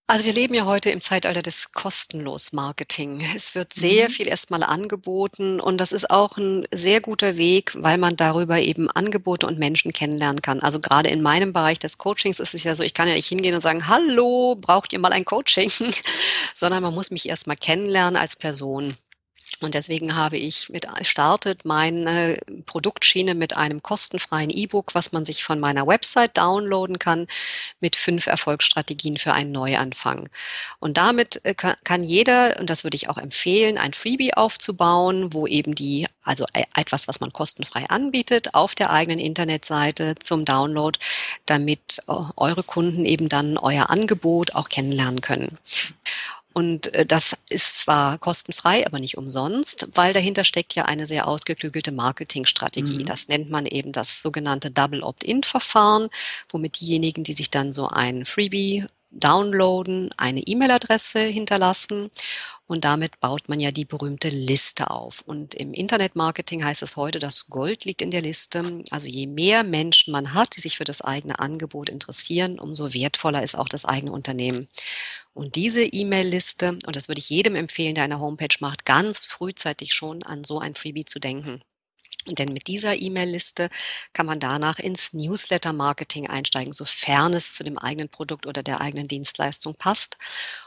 Also wir leben ja heute im Zeitalter des kostenlos Marketing. Es wird sehr mhm. viel erstmal angeboten und das ist auch ein sehr guter Weg, weil man darüber eben Angebote und Menschen kennenlernen kann. Also gerade in meinem Bereich des Coachings ist es ja so, ich kann ja nicht hingehen und sagen, hallo, braucht ihr mal ein Coaching, [laughs] sondern man muss mich erstmal kennenlernen als Person. Und deswegen habe ich mit startet meine Produktschiene mit einem kostenfreien E-Book, was man sich von meiner Website downloaden kann, mit fünf Erfolgsstrategien für einen Neuanfang. Und damit äh, kann jeder, und das würde ich auch empfehlen, ein Freebie aufzubauen, wo eben die, also e, etwas, was man kostenfrei anbietet, auf der eigenen Internetseite zum Download, damit äh, eure Kunden eben dann euer Angebot auch kennenlernen können. Und äh, das ist zwar kostenfrei, aber nicht umsonst, weil dahinter steckt ja eine sehr ausgeklügelte Marketingstrategie. Mhm. Das nennt man eben das sogenannte Double Opt-in-Verfahren, womit diejenigen, die sich dann so ein Freebie downloaden, eine E-Mail-Adresse hinterlassen und damit baut man ja die berühmte Liste auf. Und im Internetmarketing heißt es heute, dass Gold liegt in der Liste. Also je mehr Menschen man hat, die sich für das eigene Angebot interessieren, umso wertvoller ist auch das eigene Unternehmen. Und diese E-Mail-Liste, und das würde ich jedem empfehlen, der eine Homepage macht, ganz frühzeitig schon an so ein Freebie zu denken. Denn mit dieser E-Mail-Liste kann man danach ins Newsletter-Marketing einsteigen, sofern es zu dem eigenen Produkt oder der eigenen Dienstleistung passt.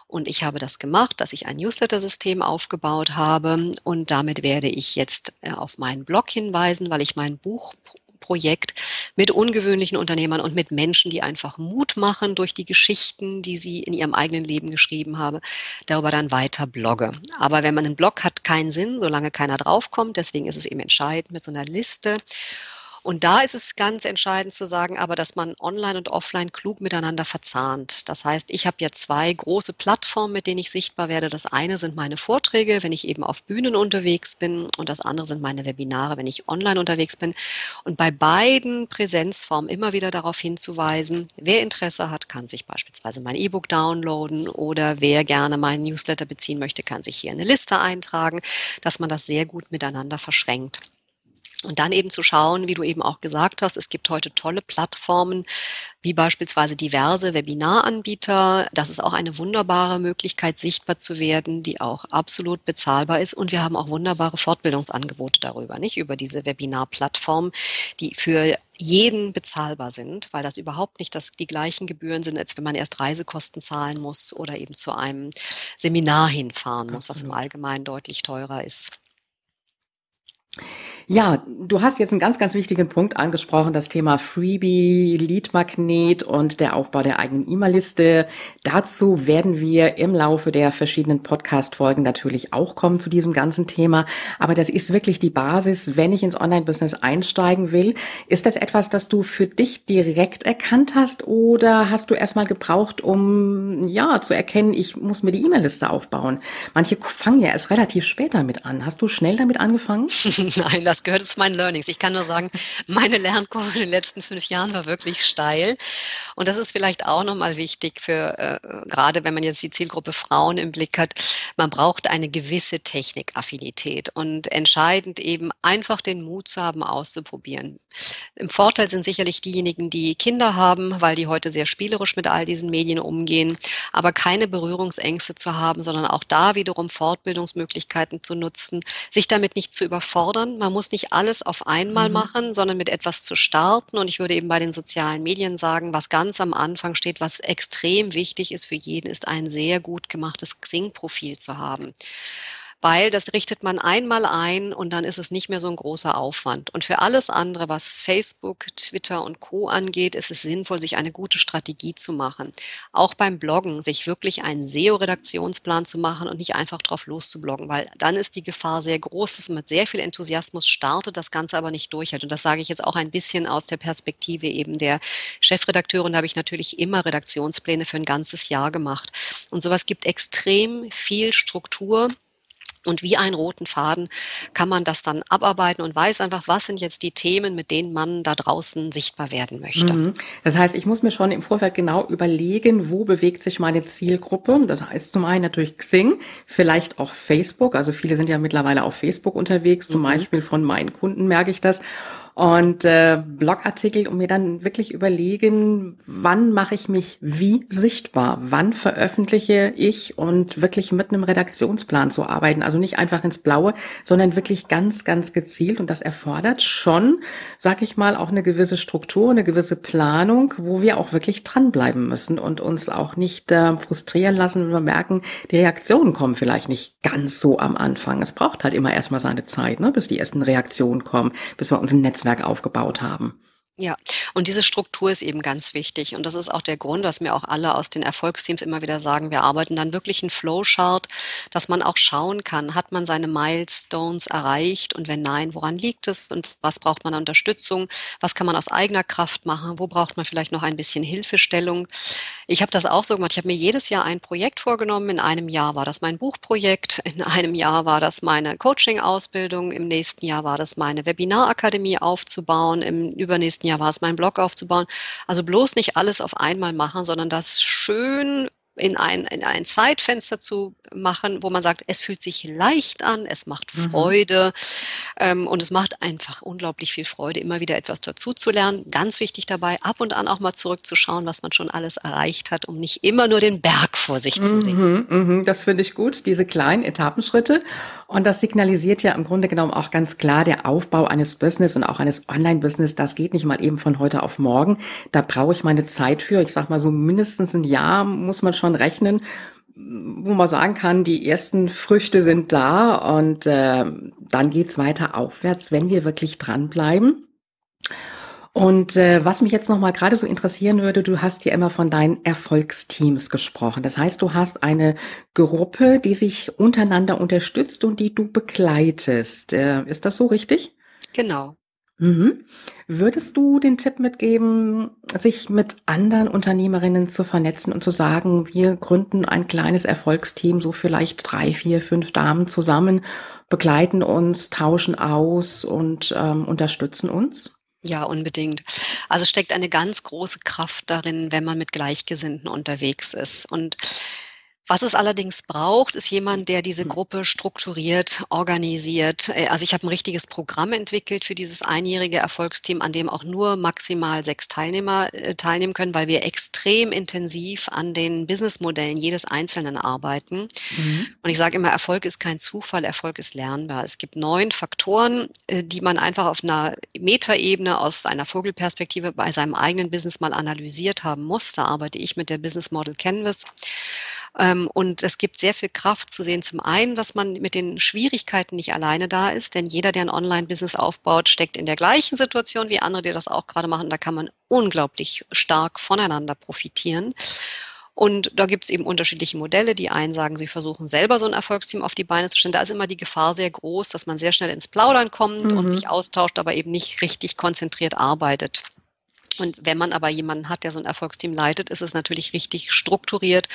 Und ich habe das gemacht, dass ich ein Newsletter-System aufgebaut habe. Und damit werde ich jetzt äh, auf meinen Blog hinweisen, weil ich mein Buch Projekt mit ungewöhnlichen Unternehmern und mit Menschen, die einfach Mut machen durch die Geschichten, die sie in ihrem eigenen Leben geschrieben haben, darüber dann weiter blogge. Aber wenn man einen Blog hat, keinen Sinn, solange keiner draufkommt. Deswegen ist es eben entscheidend mit so einer Liste. Und da ist es ganz entscheidend zu sagen, aber dass man online und offline klug miteinander verzahnt. Das heißt, ich habe ja zwei große Plattformen, mit denen ich sichtbar werde. Das eine sind meine Vorträge, wenn ich eben auf Bühnen unterwegs bin und das andere sind meine Webinare, wenn ich online unterwegs bin. Und bei beiden Präsenzformen immer wieder darauf hinzuweisen, wer Interesse hat, kann sich beispielsweise mein E-Book downloaden oder wer gerne meinen Newsletter beziehen möchte, kann sich hier eine Liste eintragen, dass man das sehr gut miteinander verschränkt. Und dann eben zu schauen, wie du eben auch gesagt hast, es gibt heute tolle Plattformen, wie beispielsweise diverse Webinaranbieter. Das ist auch eine wunderbare Möglichkeit, sichtbar zu werden, die auch absolut bezahlbar ist. Und wir haben auch wunderbare Fortbildungsangebote darüber, nicht über diese Webinarplattform, die für jeden bezahlbar sind, weil das überhaupt nicht das, die gleichen Gebühren sind, als wenn man erst Reisekosten zahlen muss oder eben zu einem Seminar hinfahren muss, was im Allgemeinen deutlich teurer ist. Ja, du hast jetzt einen ganz, ganz wichtigen Punkt angesprochen, das Thema Freebie, Lead-Magnet und der Aufbau der eigenen E-Mail-Liste. Dazu werden wir im Laufe der verschiedenen Podcast-Folgen natürlich auch kommen zu diesem ganzen Thema. Aber das ist wirklich die Basis, wenn ich ins Online-Business einsteigen will. Ist das etwas, das du für dich direkt erkannt hast oder hast du erstmal gebraucht, um, ja, zu erkennen, ich muss mir die E-Mail-Liste aufbauen? Manche fangen ja erst relativ spät damit an. Hast du schnell damit angefangen? [laughs] [laughs] Nein, das gehört zu meinen Learnings. Ich kann nur sagen, meine Lernkurve in den letzten fünf Jahren war wirklich steil. Und das ist vielleicht auch nochmal wichtig für, äh, gerade wenn man jetzt die Zielgruppe Frauen im Blick hat, man braucht eine gewisse Technikaffinität und entscheidend eben einfach den Mut zu haben, auszuprobieren. Im Vorteil sind sicherlich diejenigen, die Kinder haben, weil die heute sehr spielerisch mit all diesen Medien umgehen, aber keine Berührungsängste zu haben, sondern auch da wiederum Fortbildungsmöglichkeiten zu nutzen, sich damit nicht zu überfordern. Man muss nicht alles auf einmal mhm. machen, sondern mit etwas zu starten. Und ich würde eben bei den sozialen Medien sagen, was ganz am Anfang steht, was extrem wichtig ist für jeden, ist ein sehr gut gemachtes Xing-Profil zu haben weil das richtet man einmal ein und dann ist es nicht mehr so ein großer Aufwand. Und für alles andere, was Facebook, Twitter und Co angeht, ist es sinnvoll, sich eine gute Strategie zu machen. Auch beim Bloggen, sich wirklich einen SEO-Redaktionsplan zu machen und nicht einfach drauf loszubloggen, weil dann ist die Gefahr sehr groß, dass man mit sehr viel Enthusiasmus startet, das Ganze aber nicht durchhält. Und das sage ich jetzt auch ein bisschen aus der Perspektive eben der Chefredakteurin. Da habe ich natürlich immer Redaktionspläne für ein ganzes Jahr gemacht. Und sowas gibt extrem viel Struktur und wie einen roten Faden kann man das dann abarbeiten und weiß einfach, was sind jetzt die Themen, mit denen man da draußen sichtbar werden möchte. Mhm. Das heißt, ich muss mir schon im Vorfeld genau überlegen, wo bewegt sich meine Zielgruppe. Das heißt zum einen natürlich Xing, vielleicht auch Facebook. Also viele sind ja mittlerweile auf Facebook unterwegs. Zum mhm. Beispiel von meinen Kunden merke ich das und äh, Blogartikel und mir dann wirklich überlegen, wann mache ich mich wie sichtbar, wann veröffentliche ich und wirklich mit einem Redaktionsplan zu arbeiten. Also nicht einfach ins Blaue, sondern wirklich ganz, ganz gezielt. Und das erfordert schon, sag ich mal, auch eine gewisse Struktur, eine gewisse Planung, wo wir auch wirklich dranbleiben müssen und uns auch nicht äh, frustrieren lassen, wenn wir merken, die Reaktionen kommen vielleicht nicht ganz so am Anfang. Es braucht halt immer erstmal seine Zeit, ne, bis die ersten Reaktionen kommen, bis wir uns ein Netz Netzwerk aufgebaut haben. Ja, und diese Struktur ist eben ganz wichtig. Und das ist auch der Grund, was mir auch alle aus den Erfolgsteams immer wieder sagen. Wir arbeiten dann wirklich einen Flowchart, dass man auch schauen kann, hat man seine Milestones erreicht? Und wenn nein, woran liegt es? Und was braucht man an Unterstützung? Was kann man aus eigener Kraft machen? Wo braucht man vielleicht noch ein bisschen Hilfestellung? Ich habe das auch so gemacht. Ich habe mir jedes Jahr ein Projekt vorgenommen. In einem Jahr war das mein Buchprojekt. In einem Jahr war das meine Coaching-Ausbildung. Im nächsten Jahr war das meine Webinarakademie aufzubauen. Im übernächsten Jahr Jahr war es, meinen Blog aufzubauen. Also bloß nicht alles auf einmal machen, sondern das schön in ein, in ein Zeitfenster zu machen, wo man sagt, es fühlt sich leicht an, es macht mhm. Freude mhm. ähm, und es macht einfach unglaublich viel Freude, immer wieder etwas dazu zu lernen. Ganz wichtig dabei, ab und an auch mal zurückzuschauen, was man schon alles erreicht hat, um nicht immer nur den Berg vor sich zu sehen. Mhm, mhm, das finde ich gut, diese kleinen Etappenschritte. Und das signalisiert ja im Grunde genommen auch ganz klar der Aufbau eines Business und auch eines Online-Business. Das geht nicht mal eben von heute auf morgen. Da brauche ich meine Zeit für. Ich sag mal so mindestens ein Jahr muss man schon rechnen, wo man sagen kann, die ersten Früchte sind da und äh, dann geht's weiter aufwärts, wenn wir wirklich dranbleiben. Und äh, was mich jetzt noch mal gerade so interessieren würde, du hast ja immer von deinen Erfolgsteams gesprochen. Das heißt, du hast eine Gruppe, die sich untereinander unterstützt und die du begleitest. Äh, ist das so richtig? Genau. Mhm. Würdest du den Tipp mitgeben, sich mit anderen Unternehmerinnen zu vernetzen und zu sagen, wir gründen ein kleines Erfolgsteam, so vielleicht drei, vier, fünf Damen zusammen, begleiten uns, tauschen aus und ähm, unterstützen uns? Ja, unbedingt. Also steckt eine ganz große Kraft darin, wenn man mit Gleichgesinnten unterwegs ist. Und Was es allerdings braucht, ist jemand, der diese hm. Gruppe strukturiert, organisiert. Äh, also ich habe ein richtiges Programm entwickelt für dieses einjährige Erfolgsteam, an dem auch nur maximal sechs Teilnehmer äh, teilnehmen können, weil wir extrem intensiv an den Businessmodellen jedes Einzelnen arbeiten. Mhm. Und ich sage immer, Erfolg ist kein Zufall, Erfolg ist lernbar. Es gibt neun Faktoren, äh, die man einfach auf einer Metaebene aus einer Vogelperspektive bei seinem eigenen Business mal analysiert haben muss. Da arbeite ich mit der Business Model Canvas. Ähm, und es gibt sehr viel Kraft zu sehen. Zum einen, dass man mit den Schwierigkeiten nicht alleine da ist, denn jeder, der ein Online-Business aufbaut, steckt in der gleichen Situation wie andere, die das auch gerade machen. Da kann man unglaublich stark voneinander profitieren. Und da gibt es eben unterschiedliche Modelle. Die einen sagen, sie versuchen selber so ein Erfolgsteam auf die Beine zu stellen. Da ist immer die Gefahr sehr groß, dass man sehr schnell ins Plaudern kommt mhm. und sich austauscht, aber eben nicht richtig konzentriert arbeitet. Und wenn man aber jemanden hat, der so ein Erfolgsteam leitet, ist es natürlich richtig strukturiert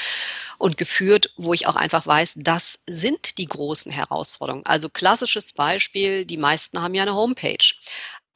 und geführt, wo ich auch einfach weiß, das sind die großen Herausforderungen. Also klassisches Beispiel, die meisten haben ja eine Homepage.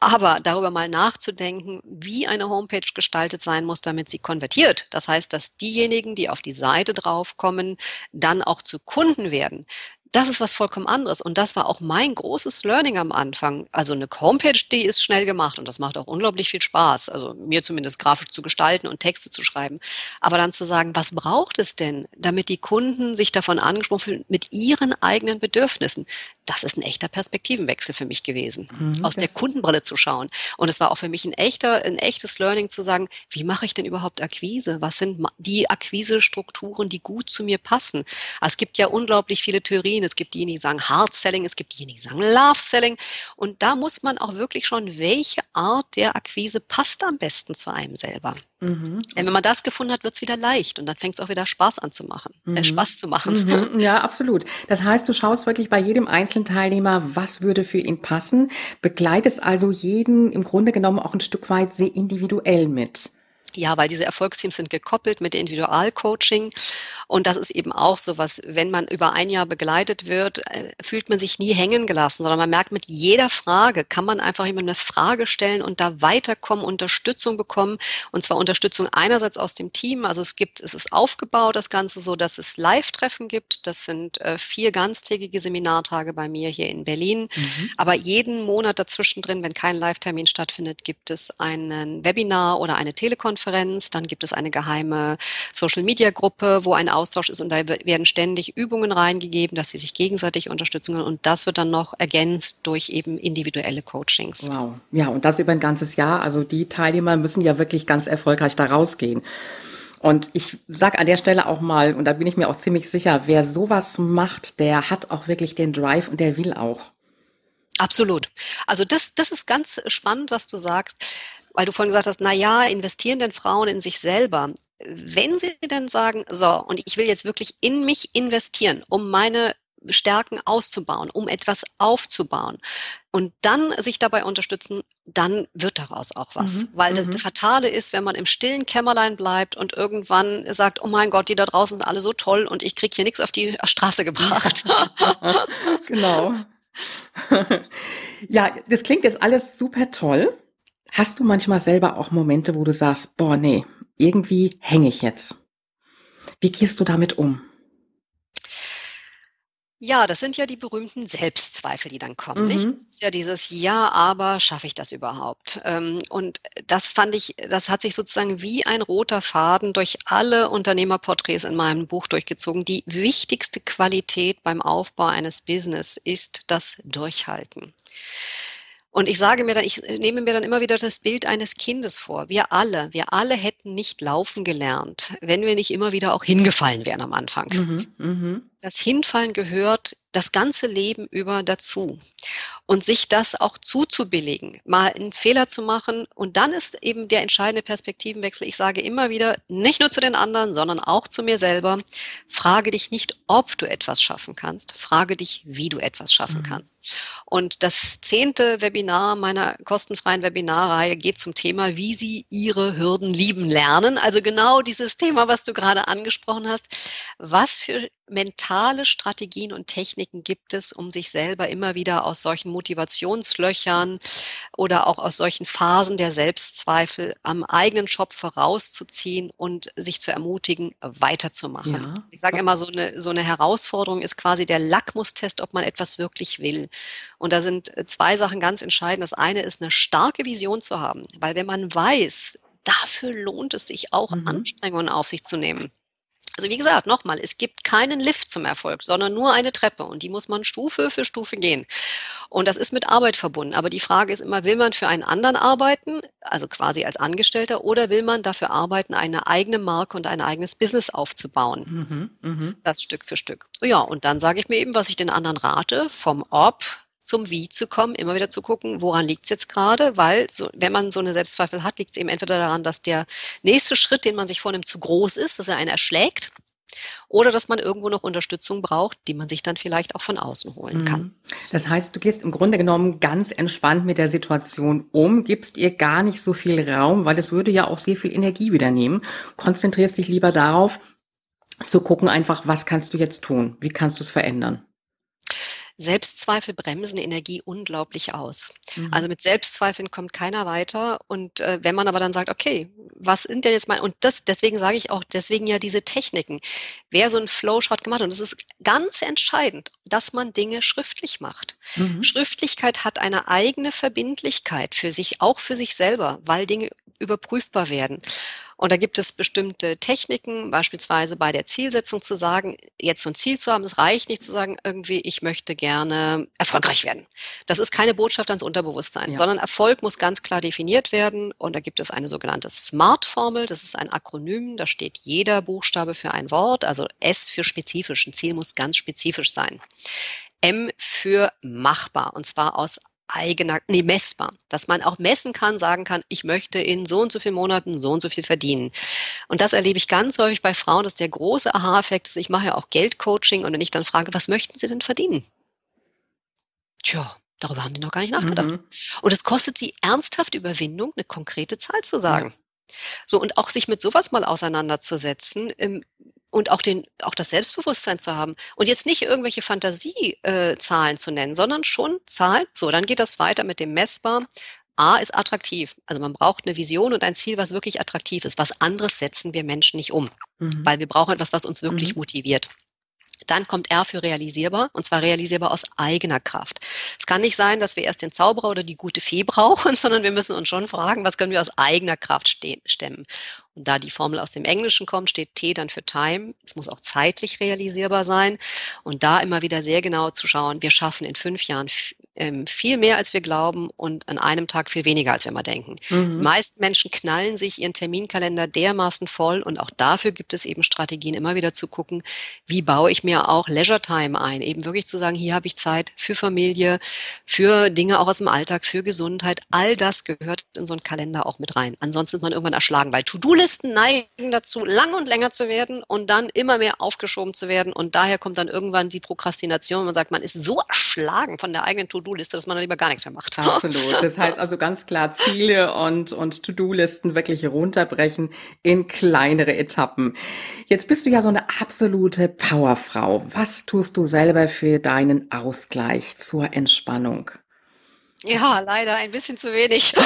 Aber darüber mal nachzudenken, wie eine Homepage gestaltet sein muss, damit sie konvertiert. Das heißt, dass diejenigen, die auf die Seite draufkommen, dann auch zu Kunden werden das ist was vollkommen anderes. Und das war auch mein großes Learning am Anfang. Also eine Homepage, die ist schnell gemacht und das macht auch unglaublich viel Spaß. Also mir zumindest grafisch zu gestalten und Texte zu schreiben. Aber dann zu sagen, was braucht es denn, damit die Kunden sich davon angesprochen fühlen mit ihren eigenen Bedürfnissen? Das ist ein echter Perspektivenwechsel für mich gewesen, mhm, aus der Kundenbrille zu schauen. Und es war auch für mich ein echter, ein echtes Learning zu sagen, wie mache ich denn überhaupt Akquise? Was sind die Akquisestrukturen, die gut zu mir passen? Also es gibt ja unglaublich viele Theorien. Es gibt diejenigen, die sagen Hard Selling, es gibt diejenigen, die sagen Love Selling. Und da muss man auch wirklich schauen, welche Art der Akquise passt am besten zu einem selber. Mhm. Denn wenn man das gefunden hat, wird es wieder leicht und dann fängt es auch wieder Spaß an zu machen, äh, mhm. äh, Spaß zu machen. Mhm. [laughs] Ja, absolut. Das heißt, du schaust wirklich bei jedem einzelnen Teilnehmer, was würde für ihn passen, begleitest also jeden im Grunde genommen auch ein Stück weit sehr individuell mit. Ja, weil diese Erfolgsteams sind gekoppelt mit Individualcoaching. Und das ist eben auch so was, wenn man über ein Jahr begleitet wird, äh, fühlt man sich nie hängen gelassen, sondern man merkt, mit jeder Frage kann man einfach immer eine Frage stellen und da weiterkommen, Unterstützung bekommen. Und zwar Unterstützung einerseits aus dem Team. Also es gibt, es ist aufgebaut, das Ganze so, dass es Live-Treffen gibt. Das sind äh, vier ganztägige Seminartage bei mir hier in Berlin. Mhm. Aber jeden Monat dazwischen drin, wenn kein Live-Termin stattfindet, gibt es einen Webinar oder eine Telekonferenz Konferenz, dann gibt es eine geheime Social-Media-Gruppe, wo ein Austausch ist und da werden ständig Übungen reingegeben, dass sie sich gegenseitig unterstützen können und das wird dann noch ergänzt durch eben individuelle Coachings. Wow, ja und das über ein ganzes Jahr. Also die Teilnehmer müssen ja wirklich ganz erfolgreich da rausgehen. Und ich sag an der Stelle auch mal, und da bin ich mir auch ziemlich sicher, wer sowas macht, der hat auch wirklich den Drive und der will auch. Absolut. Also das, das ist ganz spannend, was du sagst weil du vorhin gesagt hast, na ja, investieren denn Frauen in sich selber? Wenn sie denn sagen, so, und ich will jetzt wirklich in mich investieren, um meine Stärken auszubauen, um etwas aufzubauen und dann sich dabei unterstützen, dann wird daraus auch was. Mhm, Weil das mhm. Fatale ist, wenn man im stillen Kämmerlein bleibt und irgendwann sagt, oh mein Gott, die da draußen sind alle so toll und ich kriege hier nichts auf die Straße gebracht. [laughs] genau. [laughs] ja, das klingt jetzt alles super toll. Hast du manchmal selber auch Momente, wo du sagst, boah, nee, irgendwie hänge ich jetzt? Wie gehst du damit um? Ja, das sind ja die berühmten Selbstzweifel, die dann kommen, mhm. nicht? Das ist ja dieses Ja, aber schaffe ich das überhaupt? Ähm, und das fand ich, das hat sich sozusagen wie ein roter Faden durch alle Unternehmerporträts in meinem Buch durchgezogen. Die wichtigste Qualität beim Aufbau eines Business ist das Durchhalten. Und ich sage mir dann, ich nehme mir dann immer wieder das Bild eines Kindes vor. Wir alle, wir alle hätten nicht laufen gelernt, wenn wir nicht immer wieder auch hingefallen wären am Anfang. Mhm, mh. Das Hinfallen gehört das ganze Leben über dazu. Und sich das auch zuzubilligen, mal einen Fehler zu machen. Und dann ist eben der entscheidende Perspektivenwechsel. Ich sage immer wieder, nicht nur zu den anderen, sondern auch zu mir selber, frage dich nicht, ob du etwas schaffen kannst, frage dich, wie du etwas schaffen mhm. kannst. Und das zehnte Webinar meiner kostenfreien Webinarreihe geht zum Thema, wie Sie Ihre Hürden lieben lernen. Also genau dieses Thema, was du gerade angesprochen hast. Was für mentale Strategien und Techniken gibt es, um sich selber immer wieder aus solchen Motivationslöchern oder auch aus solchen Phasen der Selbstzweifel am eigenen Schopf herauszuziehen und sich zu ermutigen, weiterzumachen? Ja. Ich sage immer, so eine, so eine Herausforderung ist quasi der Lackmustest, ob man etwas wirklich will. Und da sind zwei Sachen ganz entscheidend. Das eine ist, eine starke Vision zu haben, weil wenn man weiß, dafür lohnt es sich auch, mhm. Anstrengungen auf sich zu nehmen also wie gesagt, nochmal, es gibt keinen Lift zum Erfolg, sondern nur eine Treppe und die muss man Stufe für Stufe gehen. Und das ist mit Arbeit verbunden. Aber die Frage ist immer, will man für einen anderen arbeiten, also quasi als Angestellter, oder will man dafür arbeiten, eine eigene Marke und ein eigenes Business aufzubauen? Mhm, mh. Das Stück für Stück. Ja, und dann sage ich mir eben, was ich den anderen rate, vom Ob zum Wie zu kommen, immer wieder zu gucken, woran liegt es jetzt gerade, weil so, wenn man so eine Selbstzweifel hat, liegt es eben entweder daran, dass der nächste Schritt, den man sich vornimmt, zu groß ist, dass er einen erschlägt, oder dass man irgendwo noch Unterstützung braucht, die man sich dann vielleicht auch von außen holen kann. Mhm. Das heißt, du gehst im Grunde genommen ganz entspannt mit der Situation um, gibst ihr gar nicht so viel Raum, weil es würde ja auch sehr viel Energie wieder nehmen. Konzentrierst dich lieber darauf, zu gucken einfach, was kannst du jetzt tun? Wie kannst du es verändern? Selbstzweifel bremsen Energie unglaublich aus. Mhm. Also mit Selbstzweifeln kommt keiner weiter. Und äh, wenn man aber dann sagt, okay, was sind denn jetzt meine, und das, deswegen sage ich auch, deswegen ja diese Techniken. Wer so einen Flowchart gemacht hat, und es ist ganz entscheidend, dass man Dinge schriftlich macht. Mhm. Schriftlichkeit hat eine eigene Verbindlichkeit für sich, auch für sich selber, weil Dinge überprüfbar werden. Und da gibt es bestimmte Techniken, beispielsweise bei der Zielsetzung zu sagen, jetzt so ein Ziel zu haben, es reicht nicht zu sagen, irgendwie, ich möchte gerne erfolgreich werden. Das ist keine Botschaft ans Unterbewusstsein, ja. sondern Erfolg muss ganz klar definiert werden. Und da gibt es eine sogenannte SMART-Formel, das ist ein Akronym, da steht jeder Buchstabe für ein Wort, also S für spezifisch, ein Ziel muss ganz spezifisch sein. M für machbar und zwar aus eigener, nee, messbar, dass man auch messen kann, sagen kann, ich möchte in so und so vielen Monaten so und so viel verdienen. Und das erlebe ich ganz häufig bei Frauen, dass der große Aha-Effekt ist, ich mache ja auch Geldcoaching und wenn ich dann frage, was möchten Sie denn verdienen? Tja, darüber haben die noch gar nicht nachgedacht. Mhm. Und es kostet sie ernsthaft Überwindung, eine konkrete Zahl zu sagen. Ja. So, und auch sich mit sowas mal auseinanderzusetzen, ähm, und auch den, auch das Selbstbewusstsein zu haben und jetzt nicht irgendwelche Fantasiezahlen äh, zu nennen, sondern schon Zahlen. So, dann geht das weiter mit dem messbar. A ist attraktiv. Also man braucht eine Vision und ein Ziel, was wirklich attraktiv ist. Was anderes setzen wir Menschen nicht um, mhm. weil wir brauchen etwas, was uns wirklich mhm. motiviert. Dann kommt R für realisierbar, und zwar realisierbar aus eigener Kraft. Es kann nicht sein, dass wir erst den Zauberer oder die gute Fee [laughs] brauchen, sondern wir müssen uns schon fragen, was können wir aus eigener Kraft stemmen. Und da die Formel aus dem Englischen kommt, steht T dann für Time. Es muss auch zeitlich realisierbar sein. Und da immer wieder sehr genau zu schauen, wir schaffen in fünf Jahren ähm, viel mehr, als wir glauben und an einem Tag viel weniger, als wir mal denken. Mhm. Die meisten Menschen knallen sich ihren Terminkalender dermaßen voll und auch dafür gibt es eben Strategien, immer wieder zu gucken, wie baue ich mir auch Leisure Time ein, eben wirklich zu sagen, hier habe ich Zeit für Familie, für Dinge auch aus dem Alltag, für Gesundheit. All das gehört in so einen Kalender auch mit rein. Ansonsten ist man irgendwann erschlagen, weil To-Do-Listen neigen dazu, lang und länger zu werden und dann immer mehr aufgeschoben zu werden und daher kommt dann irgendwann die Prokrastination. Man sagt, man ist so erschlagen von der eigenen To-Do To-Do-Liste, dass man dann lieber gar nichts mehr macht. [laughs] Absolut. Das heißt also ganz klar Ziele und, und To-Do-Listen wirklich runterbrechen in kleinere Etappen. Jetzt bist du ja so eine absolute Powerfrau. Was tust du selber für deinen Ausgleich zur Entspannung? Ja, leider ein bisschen zu wenig. [laughs]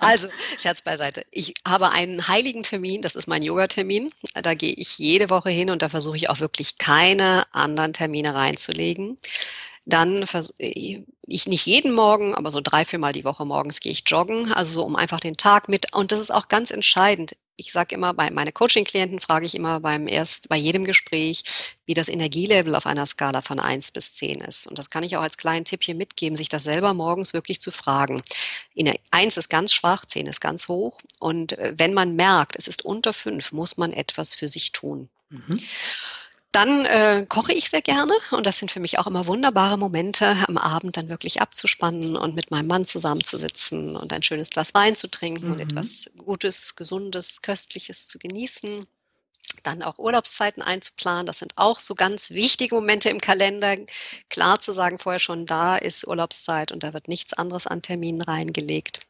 Also, Scherz beiseite. Ich habe einen heiligen Termin, das ist mein Yoga-Termin. Da gehe ich jede Woche hin und da versuche ich auch wirklich keine anderen Termine reinzulegen. Dann äh, ich nicht jeden Morgen, aber so drei, viermal die Woche morgens gehe ich joggen, also so um einfach den Tag mit. Und das ist auch ganz entscheidend. Ich sage immer, bei meine Coaching-Klienten frage ich immer beim erst, bei jedem Gespräch, wie das Energielevel auf einer Skala von eins bis zehn ist. Und das kann ich auch als kleinen Tipp hier mitgeben, sich das selber morgens wirklich zu fragen. Eins ist ganz schwach, zehn ist ganz hoch. Und äh, wenn man merkt, es ist unter fünf, muss man etwas für sich tun. Mhm. Dann äh, koche ich sehr gerne und das sind für mich auch immer wunderbare Momente, am Abend dann wirklich abzuspannen und mit meinem Mann zusammenzusitzen und ein schönes Glas Wein zu trinken mhm. und etwas Gutes, Gesundes, Köstliches zu genießen. Dann auch Urlaubszeiten einzuplanen. Das sind auch so ganz wichtige Momente im Kalender. Klar zu sagen vorher schon, da ist Urlaubszeit und da wird nichts anderes an Terminen reingelegt.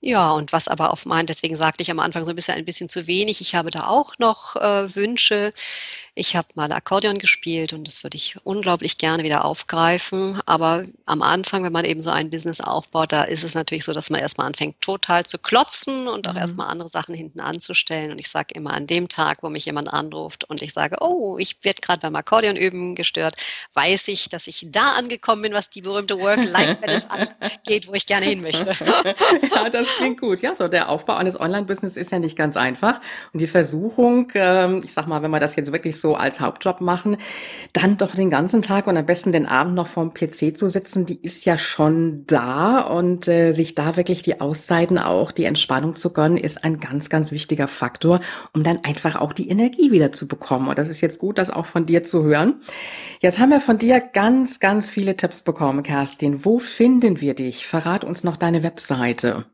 Ja, und was aber auf mein, deswegen sagte ich am Anfang so ein bisschen ein bisschen zu wenig. Ich habe da auch noch äh, Wünsche. Ich habe mal Akkordeon gespielt und das würde ich unglaublich gerne wieder aufgreifen. Aber am Anfang, wenn man eben so ein Business aufbaut, da ist es natürlich so, dass man erstmal anfängt, total zu klotzen und auch mhm. erstmal andere Sachen hinten anzustellen. Und ich sage immer an dem Tag, wo mich jemand anruft und ich sage, oh, ich werde gerade beim Akkordeon üben gestört, weiß ich, dass ich da angekommen bin, was die berühmte Work-Life-Balance angeht, wo ich gerne hin möchte. [laughs] ja, das klingt gut. Ja, so der Aufbau eines Online-Business ist ja nicht ganz einfach. Und die Versuchung, ähm, ich sag mal, wenn wir das jetzt wirklich so als Hauptjob machen, dann doch den ganzen Tag und am besten den Abend noch vorm PC zu sitzen, die ist ja schon da. Und äh, sich da wirklich die Auszeiten auch, die Entspannung zu gönnen, ist ein ganz, ganz wichtiger Faktor, um dann einfach auch die Energie wieder zu bekommen. Und das ist jetzt gut, das auch von dir zu hören. Jetzt haben wir von dir ganz, ganz viele Tipps bekommen, Kerstin. Wo finden wir dich? Verrat uns noch deine Webseite.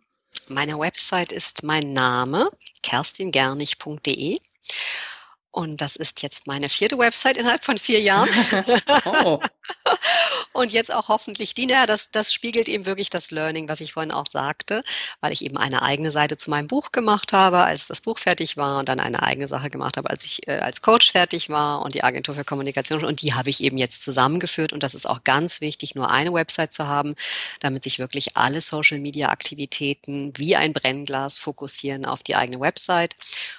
Meine Website ist mein Name, kerstingernig.de. Und das ist jetzt meine vierte Website innerhalb von vier Jahren. [laughs] oh. [laughs] Und jetzt auch hoffentlich die, ja, das, das spiegelt eben wirklich das Learning, was ich vorhin auch sagte, weil ich eben eine eigene Seite zu meinem Buch gemacht habe, als das Buch fertig war und dann eine eigene Sache gemacht habe, als ich äh, als Coach fertig war und die Agentur für Kommunikation. Und die habe ich eben jetzt zusammengeführt. Und das ist auch ganz wichtig, nur eine Website zu haben, damit sich wirklich alle Social Media Aktivitäten wie ein Brennglas fokussieren auf die eigene Website.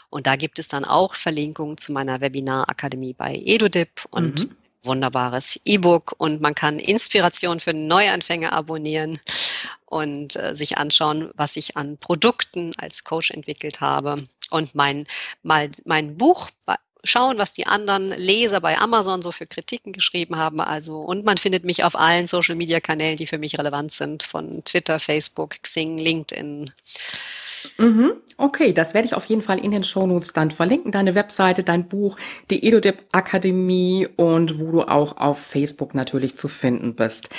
Und da gibt es dann auch Verlinkungen zu meiner Webinarakademie bei EduDip und mhm. Wunderbares E-Book und man kann Inspiration für Neuanfänger abonnieren und äh, sich anschauen, was ich an Produkten als Coach entwickelt habe und mein mal mein Buch schauen, was die anderen Leser bei Amazon so für Kritiken geschrieben haben. Also, und man findet mich auf allen Social Media Kanälen, die für mich relevant sind, von Twitter, Facebook, Xing, LinkedIn. Mhm. Okay, das werde ich auf jeden Fall in den Shownotes dann verlinken. Deine Webseite, dein Buch, die EduDip Akademie und wo du auch auf Facebook natürlich zu finden bist.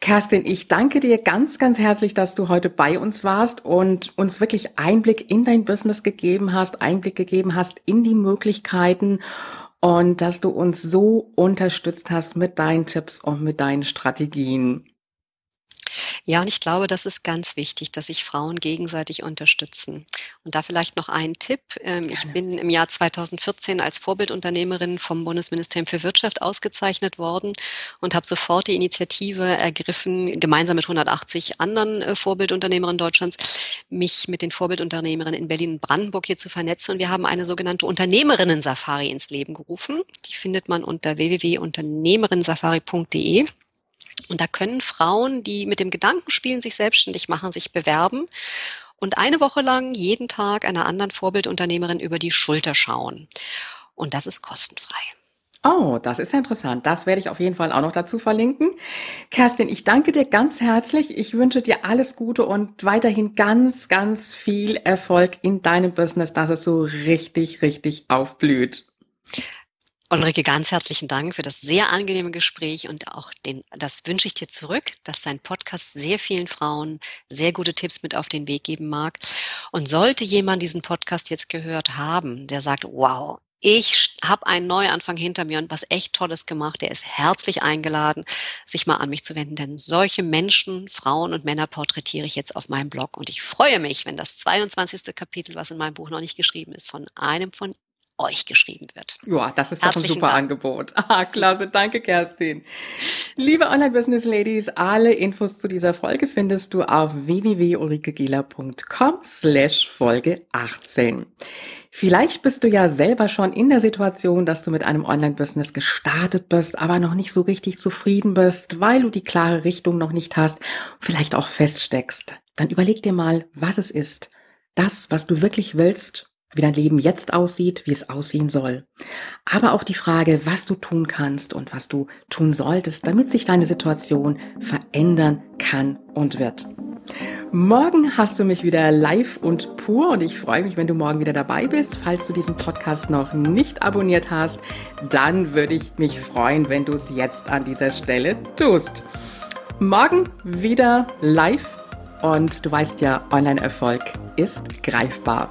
Kerstin, ich danke dir ganz, ganz herzlich, dass du heute bei uns warst und uns wirklich Einblick in dein Business gegeben hast, Einblick gegeben hast in die Möglichkeiten und dass du uns so unterstützt hast mit deinen Tipps und mit deinen Strategien. Ja, und ich glaube, das ist ganz wichtig, dass sich Frauen gegenseitig unterstützen. Und da vielleicht noch ein Tipp. Ähm, ich bin im Jahr 2014 als Vorbildunternehmerin vom Bundesministerium für Wirtschaft ausgezeichnet worden und habe sofort die Initiative ergriffen, gemeinsam mit 180 anderen äh, Vorbildunternehmerinnen Deutschlands, mich mit den Vorbildunternehmerinnen in Berlin und Brandenburg hier zu vernetzen. Und wir haben eine sogenannte Unternehmerinnen-Safari ins Leben gerufen. Die findet man unter www.unternehmerinsafari.de. Und da können Frauen, die mit dem Gedanken spielen, sich selbstständig machen, sich bewerben und eine Woche lang jeden Tag einer anderen Vorbildunternehmerin über die Schulter schauen. Und das ist kostenfrei. Oh, das ist interessant. Das werde ich auf jeden Fall auch noch dazu verlinken. Kerstin, ich danke dir ganz herzlich. Ich wünsche dir alles Gute und weiterhin ganz, ganz viel Erfolg in deinem Business, dass es so richtig, richtig aufblüht. Ulrike, ganz herzlichen Dank für das sehr angenehme Gespräch und auch den, das wünsche ich dir zurück, dass dein Podcast sehr vielen Frauen sehr gute Tipps mit auf den Weg geben mag. Und sollte jemand diesen Podcast jetzt gehört haben, der sagt, wow, ich habe einen Neuanfang hinter mir und was echt Tolles gemacht. Der ist herzlich eingeladen, sich mal an mich zu wenden, denn solche Menschen, Frauen und Männer porträtiere ich jetzt auf meinem Blog und ich freue mich, wenn das 22. Kapitel, was in meinem Buch noch nicht geschrieben ist, von einem von euch geschrieben wird. Ja, das ist doch ein super Dank. Angebot. [laughs] Ah, klasse. Danke, Kerstin. Liebe Online-Business-Ladies, alle Infos zu dieser Folge findest du auf www.ulrikegela.com slash Folge 18. Vielleicht bist du ja selber schon in der Situation, dass du mit einem Online-Business gestartet bist, aber noch nicht so richtig zufrieden bist, weil du die klare Richtung noch nicht hast, vielleicht auch feststeckst. Dann überleg dir mal, was es ist. Das, was du wirklich willst wie dein Leben jetzt aussieht, wie es aussehen soll. Aber auch die Frage, was du tun kannst und was du tun solltest, damit sich deine Situation verändern kann und wird. Morgen hast du mich wieder live und pur und ich freue mich, wenn du morgen wieder dabei bist. Falls du diesen Podcast noch nicht abonniert hast, dann würde ich mich freuen, wenn du es jetzt an dieser Stelle tust. Morgen wieder live und du weißt ja, Online-Erfolg ist greifbar